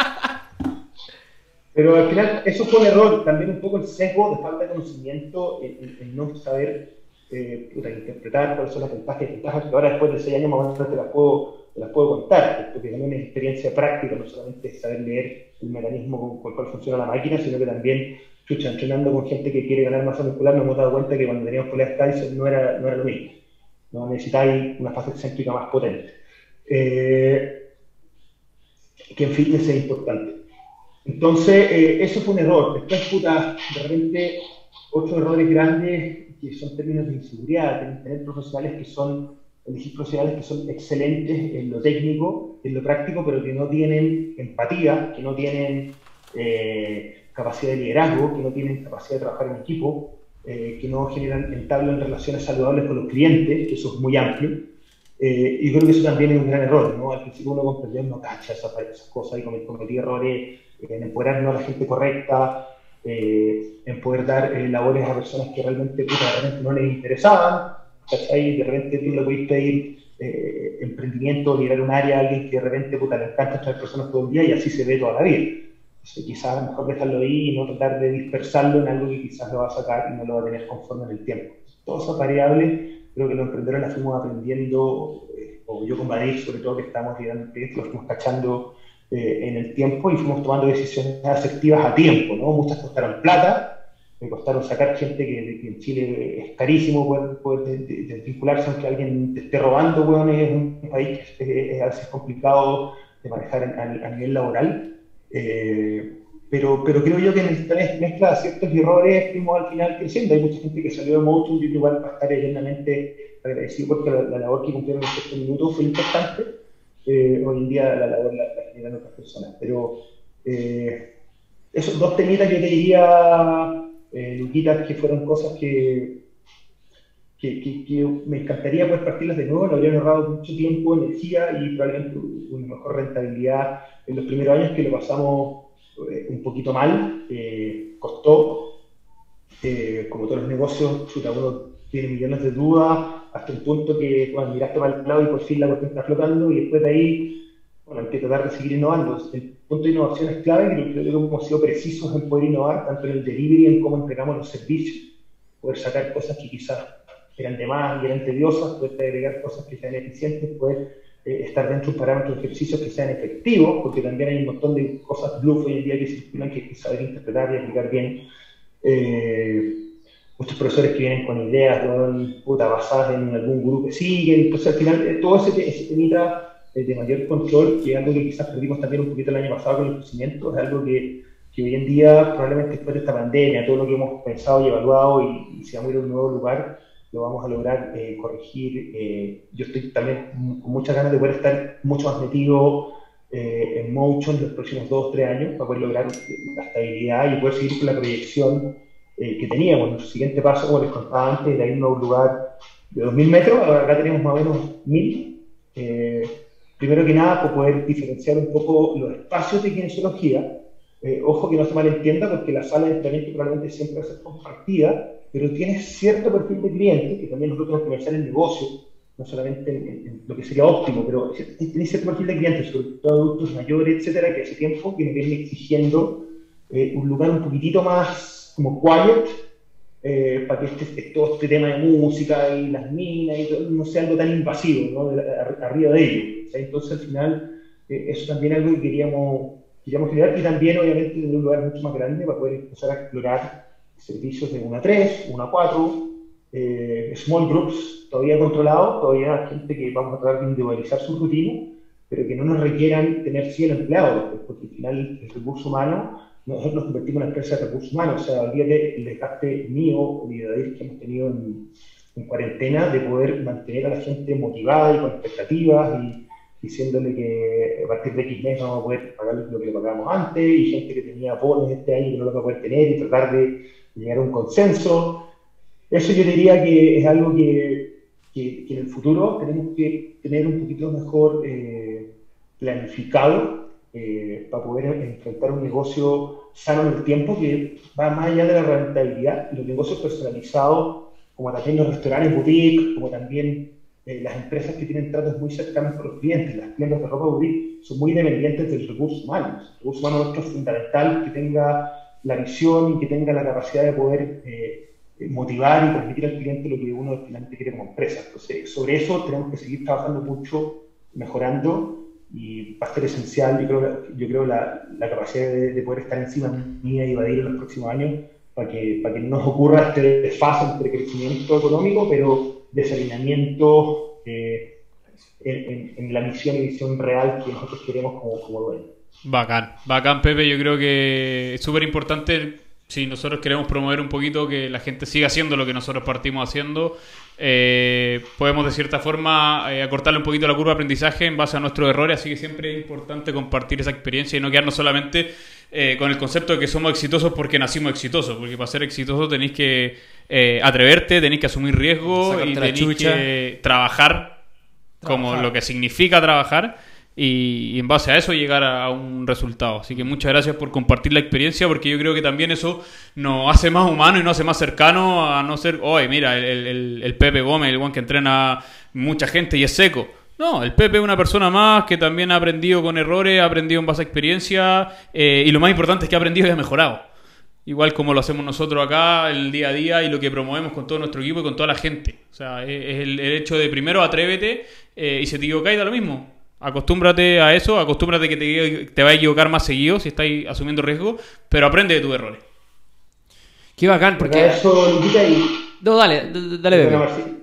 Speaker 4: Pero al final eso fue un error, también un poco el sesgo de falta de conocimiento, el, no saber eh, interpretar cuáles son las ventajas y desventajas, que ahora después de seis años más o menos te las puedo, las puedo contar, porque también es experiencia práctica, no solamente saber leer el mecanismo con el cual funciona la máquina, sino que también, chucha, entrenando con gente que quiere ganar masa muscular, nos hemos dado cuenta que cuando teníamos peleas Tyson no era, no era lo mismo. No necesitáis una fase excéntrica más potente. Eh, que en fitness es importante. Entonces, eh, eso fue un error. Después, puta, de errores grandes que son términos de inseguridad, tener profesionales que son, elegir profesionales que son excelentes en lo técnico, en lo práctico, pero que no tienen empatía, que no tienen eh, capacidad de liderazgo, que no tienen capacidad de trabajar en equipo, eh, que no generan en relaciones saludables con los clientes, que eso es muy amplio. y creo que eso también es un gran error, ¿no? Al principio uno comprendió, no cacha esas, esas cosas y cometí errores en empoderarnos a la gente correcta, eh, en poder dar eh, labores a personas que realmente, no les interesaban, ¿cachai? De repente tú le podéis pedir eh, emprendimiento, liderar un área a alguien que de repente puta, le encanta traer personas todo el día y así se ve toda la vida. Entonces, quizás a lo mejor dejarlo ahí y no tratar de dispersarlo en algo que quizás lo va a sacar y no lo va a tener conforme en el tiempo. Todas esas variables, creo que los emprendedores las fuimos aprendiendo, o yo con Badir, sobre todo que estamos liderando proyectos, los fuimos cachando eh, en el tiempo y fuimos tomando decisiones asertivas a tiempo, ¿no? Muchas costaron plata, me costaron sacar gente que, en Chile es carísimo poder, poder desvincularse aunque alguien te esté robando, weón, es un país que es, a veces complicado de manejar a, nivel laboral. Eh, pero, pero creo yo que en esta mezcla de ciertos errores fuimos al final creciendo. Hay mucha gente que salió de Motion, yo igual para estar eternamente agradecido porque la, labor que cumplieron en estos minutos fue importante. Eh, hoy en día la labor la, la generan otras personas. Pero eh, esos dos temitas yo te diría eh, Luquitas, que fueron cosas que, que, me encantaría poder partirlas de nuevo, nos habrían ahorrado mucho tiempo, energía y probablemente una mejor rentabilidad en los primeros años que lo pasamos eh, un poquito mal, eh, costó, como todos los negocios, uno tiene millones de dudas, hasta el punto que cuando miraste para el lado y por fin la cuestión está flotando y después de ahí bueno, hay que tratar de seguir innovando. El punto de innovación es clave, pero creo que hemos sido precisos en poder innovar, tanto en el delivery, en cómo entregamos los servicios, poder sacar cosas que quizás eran de más y eran tediosas, poder agregar cosas que sean eficientes, poder eh, estar dentro de un parámetro de ejercicios que sean efectivos, porque también hay un montón de cosas bluff hoy en día que circulan que hay que saber interpretar y aplicar bien. Eh, muchos profesores que vienen con ideas puta, basadas en algún grupo que siguen, entonces al final eh, todo ese, ese temita de mayor control, que es algo que quizás perdimos también un poquito el año pasado con el crecimiento, es algo que, que hoy en día, probablemente después de esta pandemia, todo lo que hemos pensado y evaluado y, si vamos a ir a un nuevo lugar, lo vamos a lograr eh, corregir. Eh, yo estoy también con muchas ganas de poder estar mucho más metido eh, en Motion en los próximos dos tres años para poder lograr la estabilidad y poder seguir con la proyección que teníamos. Nuestro siguiente paso, como les contaba antes, era irnos a un lugar de 2.000 metros, ahora acá tenemos más o menos 1.000 primero que nada, por poder diferenciar un poco los espacios de kinesiología. Eh, ojo que no se malentienda, porque la sala de entrenamiento probablemente siempre va a ser compartida, pero tiene cierto perfil de cliente, que también nosotros tenemos que pensar en negocio, no solamente en, lo que sería óptimo, pero tiene cierto perfil de cliente, sobre todo adultos mayores, etcétera, que hace tiempo que nos vienen exigiendo eh, un lugar un poquitito más como quiet, eh, para que este, todo este tema de música y las minas y todo, no sea algo tan invasivo, ¿no? arriba de ello. Entonces, al final, eh, eso también es algo que queríamos, queríamos generar y también, obviamente, en un lugar mucho más grande para poder empezar a explorar servicios de 1 a 3, 1 a 4, eh, small groups todavía controlados, todavía gente que vamos a tratar de individualizar su rutina, pero que no nos requieran tener 100 empleados, porque al final el recurso humano, nosotros nos convertimos en una empresa de recursos humanos, o sea, de el desgaste mío de que hemos tenido en, en cuarentena, de poder mantener a la gente motivada y con expectativas y diciéndole que a partir de X mes vamos a poder pagar lo que le pagábamos antes, y gente que tenía bonos este año que no lo va a poder tener, y tratar de llegar a un consenso. Eso yo diría que es algo que, que, en el futuro tenemos que tener un poquito mejor eh, planificado eh, para poder enfrentar un negocio sano en el tiempo que va más allá de la rentabilidad. Los negocios personalizados, como también los restaurantes boutique, como también eh, las empresas que tienen tratos muy cercanos con los clientes, las tiendas de ropa boutique, son muy dependientes del recurso humano. El recurso humano es fundamental que tenga la visión y que tenga la capacidad de poder eh, motivar y transmitir al cliente lo que uno finalmente quiere como empresa. Entonces, sobre eso tenemos que seguir trabajando mucho, mejorando y va a ser esencial, yo creo, yo creo la, la capacidad de, poder estar encima mía y evadir en los próximos años para que, para que no ocurra este desfase entre crecimiento económico, pero desalineamiento eh, en, la misión y visión real que nosotros queremos como, como dueño.
Speaker 3: Bacán, bacán Pepe, yo creo que es súper importante si nosotros queremos promover un poquito que la gente siga haciendo lo que nosotros partimos haciendo, eh, podemos de cierta forma eh, acortarle un poquito la curva de aprendizaje en base a nuestros errores, así que siempre es importante compartir esa experiencia y no quedarnos solamente eh, con el concepto de que somos exitosos porque nacimos exitosos, porque para ser exitosos tenéis que atreverte, tenéis que asumir riesgo y tenéis que trabajar, como lo que significa trabajar y, en base a eso llegar a, un resultado. Así que muchas gracias por compartir la experiencia porque yo creo que también eso nos hace más humanos y nos hace más cercano a no ser, oye, mira, el, Pepe Gómez, el buen que entrena mucha gente y es seco. No, el Pepe es una persona más que también ha aprendido con errores, ha aprendido en base a experiencia eh, y lo más importante es que ha aprendido y ha mejorado. Igual como lo hacemos nosotros acá el día a día y lo que promovemos con todo nuestro equipo y con toda la gente. O sea, es, el, hecho de primero atrévete eh, y se te equivoca y da lo mismo Acostúmbrate a eso, acostúmbrate que te, te va a equivocar más seguido si estáis asumiendo riesgo, pero aprende de tus errores.
Speaker 1: Qué bacán, porque...
Speaker 4: Eso, y...
Speaker 1: No, dale, dale, Pepe.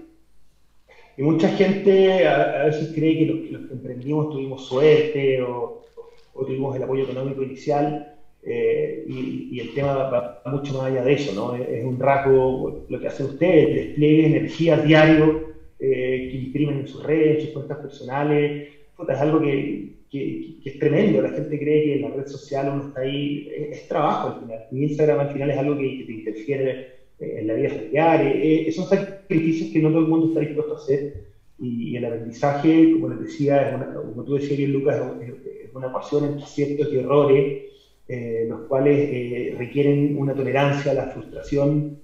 Speaker 4: Y mucha gente a, veces cree que los, que emprendimos tuvimos suerte o, tuvimos el apoyo económico inicial. Eh, y, el tema va, mucho más allá de eso, ¿no? Es, un rasgo, lo que hacen ustedes, despliegue energía diario eh, que imprimen en sus redes, en sus cuentas personales. Es algo que, que, es tremendo. La gente cree que en la red social uno está ahí, es, trabajo al final. Y Instagram al final es algo que, te interfiere en la vida familiar. Eh, son sacrificios que no todo el mundo está dispuesto a hacer. Y, el aprendizaje, como les decía, es una, como tú decías bien, Lucas, es, una pasión entre ciertos errores, eh, los cuales eh, requieren una tolerancia a la frustración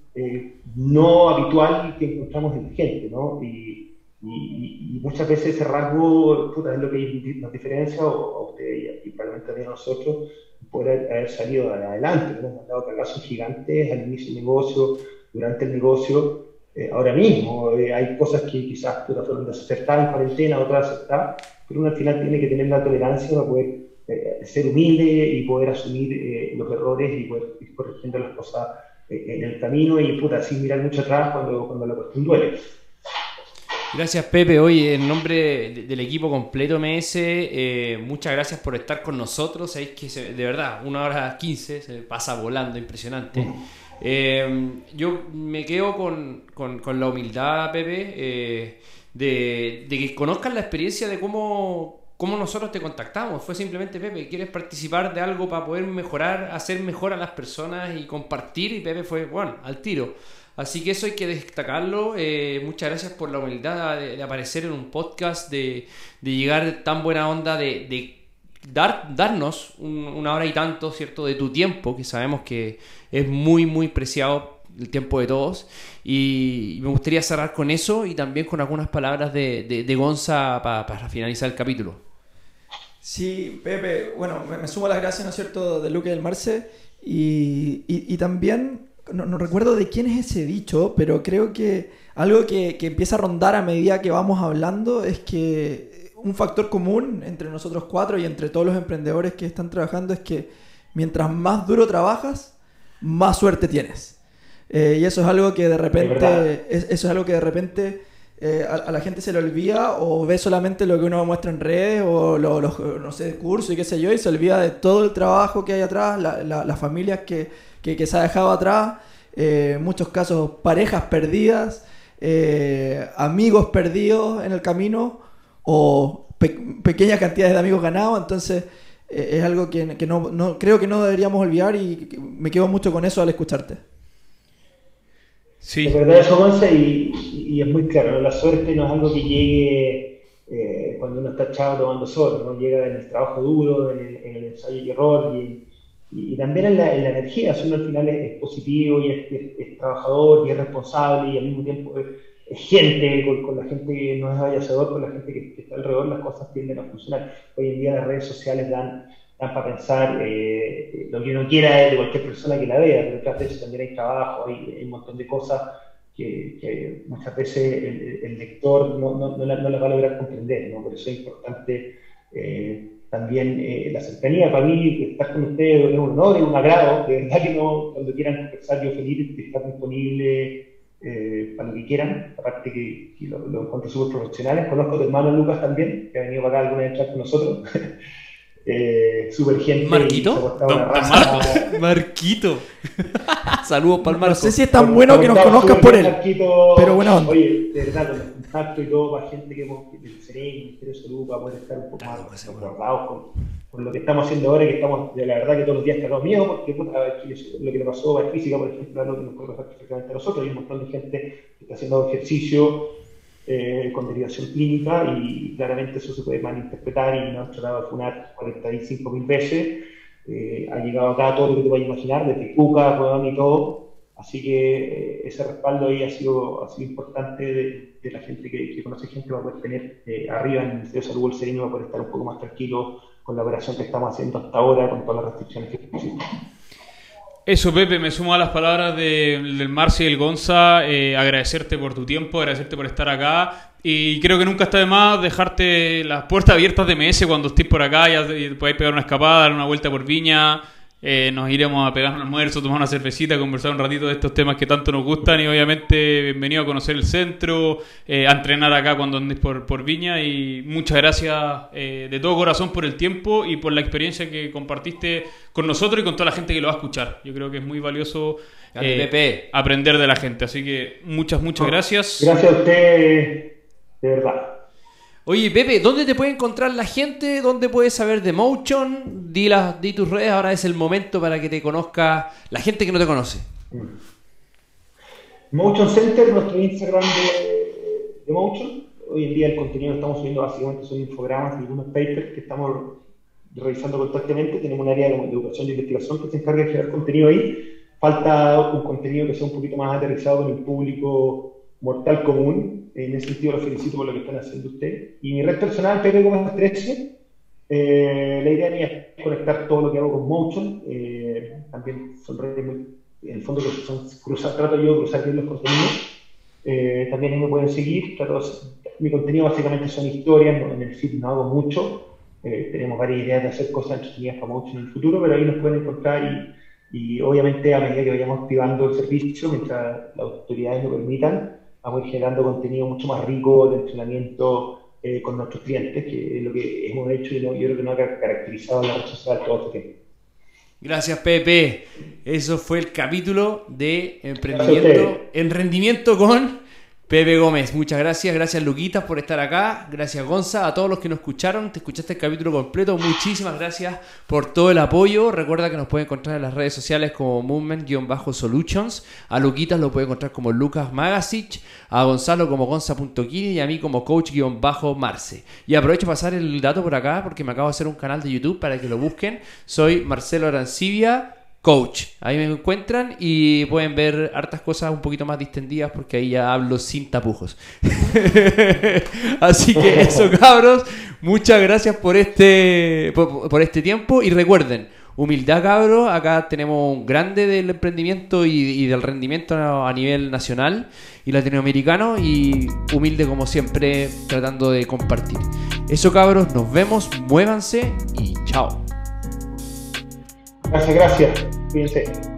Speaker 4: no habitual que encontramos en la gente, ¿no? Y, y, muchas veces ese rasgo es lo que nos diferencia a usted y, probablemente también a nosotros poder haber salido adelante. Hemos mandado cagazos gigantes al inicio del negocio, durante el negocio, eh, ahora mismo. Eh, hay cosas que quizás fueron desacertadas en cuarentena, otras aceptadas, pero uno al final tiene que tener la tolerancia para poder eh, ser humilde y poder asumir los errores y poder ir corrigiendo las cosas en el camino y puta, sin mirar mucho atrás cuando, cuando la cuestión duele.
Speaker 1: Gracias Pepe, hoy en nombre del equipo completo MS, eh, muchas gracias por estar con nosotros, sabéis que de verdad, una hora quince se pasa volando, impresionante. Eh, yo me quedo con, la humildad, Pepe, eh, de, que conozcan la experiencia de cómo, cómo nosotros te contactamos. Fue simplemente, Pepe, ¿quieres participar de algo para poder mejorar, hacer mejor a las personas y compartir? Y Pepe fue, bueno, al tiro. Así que eso hay que destacarlo. Eh, muchas gracias por la humildad de, aparecer en un podcast, de, llegar tan buena onda, de, dar, darnos una hora y tanto, ¿cierto?, de tu tiempo, que sabemos que es muy, muy preciado el tiempo de todos. Y me gustaría cerrar con eso y también con algunas palabras de, Gonza para finalizar el capítulo.
Speaker 2: Sí, Pepe, bueno, me, sumo a las gracias, ¿no es cierto?, de Luque del Marce. Y, y también no, recuerdo de quién es ese dicho, pero creo que algo que, empieza a rondar a medida que vamos hablando es que un factor común entre nosotros cuatro y entre todos los emprendedores que están trabajando es que mientras más duro trabajas, más suerte tienes. Eh, y eso es algo que de repente, eso es algo que de repente eh, a, la gente se le olvida o ve solamente lo que uno muestra en redes o los, no sé, cursos y qué sé yo, y se olvida de todo el trabajo que hay atrás, las familias que que, se ha dejado atrás, eh, muchos casos parejas perdidas, eh, amigos perdidos en el camino o pequeñas cantidades de amigos ganados, entonces es algo que, no, creo que no deberíamos olvidar y me quedo mucho con eso al escucharte.
Speaker 4: Sí. Es verdad eso, Monse, y, es muy claro, la suerte no es algo que llegue cuando uno está echado tomando sol, ¿no? llega en el trabajo duro, en el, en el ensayo y error y y, también en la, energía, si uno al final es, positivo y es, trabajador y es responsable y al mismo tiempo es, gente, con, la gente que no es vallador, con la gente que, está alrededor, las cosas tienden a funcionar. Hoy en día las redes sociales dan, para pensar eh, lo que uno quiera de cualquier persona que la vea, pero detrás de eso también hay trabajo, hay, un montón de cosas que, muchas veces el, lector no, no, no, la, va a lograr comprender, ¿no? por eso es importante. Eh, también eh, la cercanía para mí, estar con ustedes es un honor, es un agrado, de verdad que no, cuando quieran conversar, yo feliz de estar disponible eh, para lo que quieran, aparte que, que lo, lo, encuentro súper profesionales, conozco a tu hermano Lucas también, que ha venido para acá alguna vez con nosotros, *laughs* eh, súper gente.
Speaker 1: Marquito, *laughs* Marquito. *laughs* Saludos para el Marco.
Speaker 2: No sé si es tan bueno que nos conozcas por él, pero bueno.
Speaker 4: Oye, de verdad, contacto y todo para gente que hemos, del CEREI, Ministerio de Salud, para poder estar un poco más pues, acordados con, con, lo que estamos haciendo ahora, que estamos, de la verdad que todos los días tenemos miedo, porque puta, lo que le pasó a física, por ejemplo, lo que nos puede pasar perfectamente a nosotros, hay un montón de gente que está haciendo ejercicio eh, con derivación clínica y claramente eso se puede malinterpretar y nos han tratado de funar 45.000 veces. Eh, ha llegado acá todo lo que te puedas imaginar, de Cuca, y todo. Así que eh, ese respaldo ahí ha sido, ha sido importante de, la gente que, conoce gente va a poder tener eh, arriba en el Ministerio de Salud el Sereno, va a poder estar un poco más tranquilo con la operación que estamos haciendo hasta ahora, con todas las restricciones que tenemos.
Speaker 3: Eso, Pepe, me sumo a las palabras del Marci y del Gonza. Eh, agradecerte por tu tiempo, agradecerte por estar acá. Y creo que nunca está de más dejarte las puertas abiertas de MS cuando estés por acá. Ya podéis pegar una escapada, dar una vuelta por Viña Eh, nos iremos a pegar un almuerzo, tomar una cervecita, conversar un ratito de estos temas que tanto nos gustan y obviamente bienvenido a conocer el centro, eh, a entrenar acá cuando andes por, por Viña y muchas gracias eh, de todo corazón por el tiempo y por la experiencia que compartiste con nosotros y con toda la gente que lo va a escuchar. Yo creo que es muy valioso aprender de la gente, así que muchas, muchas gracias.
Speaker 4: Gracias a usted, de verdad.
Speaker 1: Oye, Pepe, ¿dónde te puede encontrar la gente? ¿Dónde puedes saber de Motion? Di, las, di tus redes, ahora es el momento para que te conozca la gente que no te conoce.
Speaker 4: Motion Center, nuestro Instagram de, Motion. Hoy en día el contenido que estamos subiendo básicamente son infogramas y algunos papers que estamos revisando constantemente. Tenemos un área de educación y investigación que se encarga de crear contenido ahí. Falta un contenido que sea un poquito más aterrizado con el público mortal común, en ese sentido, lo felicito por lo que están haciendo ustedes. Y mi red personal, Pepe Gómez 13. Eh, la idea mía es conectar todo lo que hago con Motion. Eh, también son redes en el fondo, son cruzar, trato yo de cruzar bien los contenidos. Eh, también ahí me pueden seguir. mi contenido básicamente son historias, en el feed no hago mucho. tenemos varias ideas de hacer cosas entretenidas para Motion en el futuro, pero ahí nos pueden encontrar y, y obviamente a medida que vayamos activando el servicio, mientras las autoridades lo permitan, vamos a ir generando contenido mucho más rico de entrenamiento eh, con nuestros clientes, que es lo que hemos hecho y yo creo que nos ha caracterizado la red social todo este tiempo.
Speaker 1: Gracias, Pepe. Eso fue el capítulo de emprendimiento en rendimiento con Pepe Gómez, muchas gracias. Gracias, Luquitas, por estar acá. Gracias, Gonza. A todos los que nos escucharon, te escuchaste el capítulo completo. Muchísimas gracias por todo el apoyo. Recuerda que nos pueden encontrar en las redes sociales como Movement-Solutions. A Luquitas lo puede encontrar como Lucas Magasic. A Gonzalo como Gonza.kini y a mí como Coach-Marce. Y aprovecho para pasar el dato por acá porque me acabo de hacer un canal de YouTube para que lo busquen. Soy Marcelo Arancibia Coach. Ahí me encuentran y pueden ver hartas cosas un poquito más distendidas porque ahí ya hablo sin tapujos. *laughs* Así que eso, cabros. Muchas gracias por este, por, este tiempo y recuerden, humildad, cabros. Acá tenemos un grande del emprendimiento y, y, del rendimiento a nivel nacional y latinoamericano y humilde como siempre tratando de compartir. Eso, cabros. Nos vemos. Muévanse y chao.
Speaker 4: Gracias, gracias. Cuídense.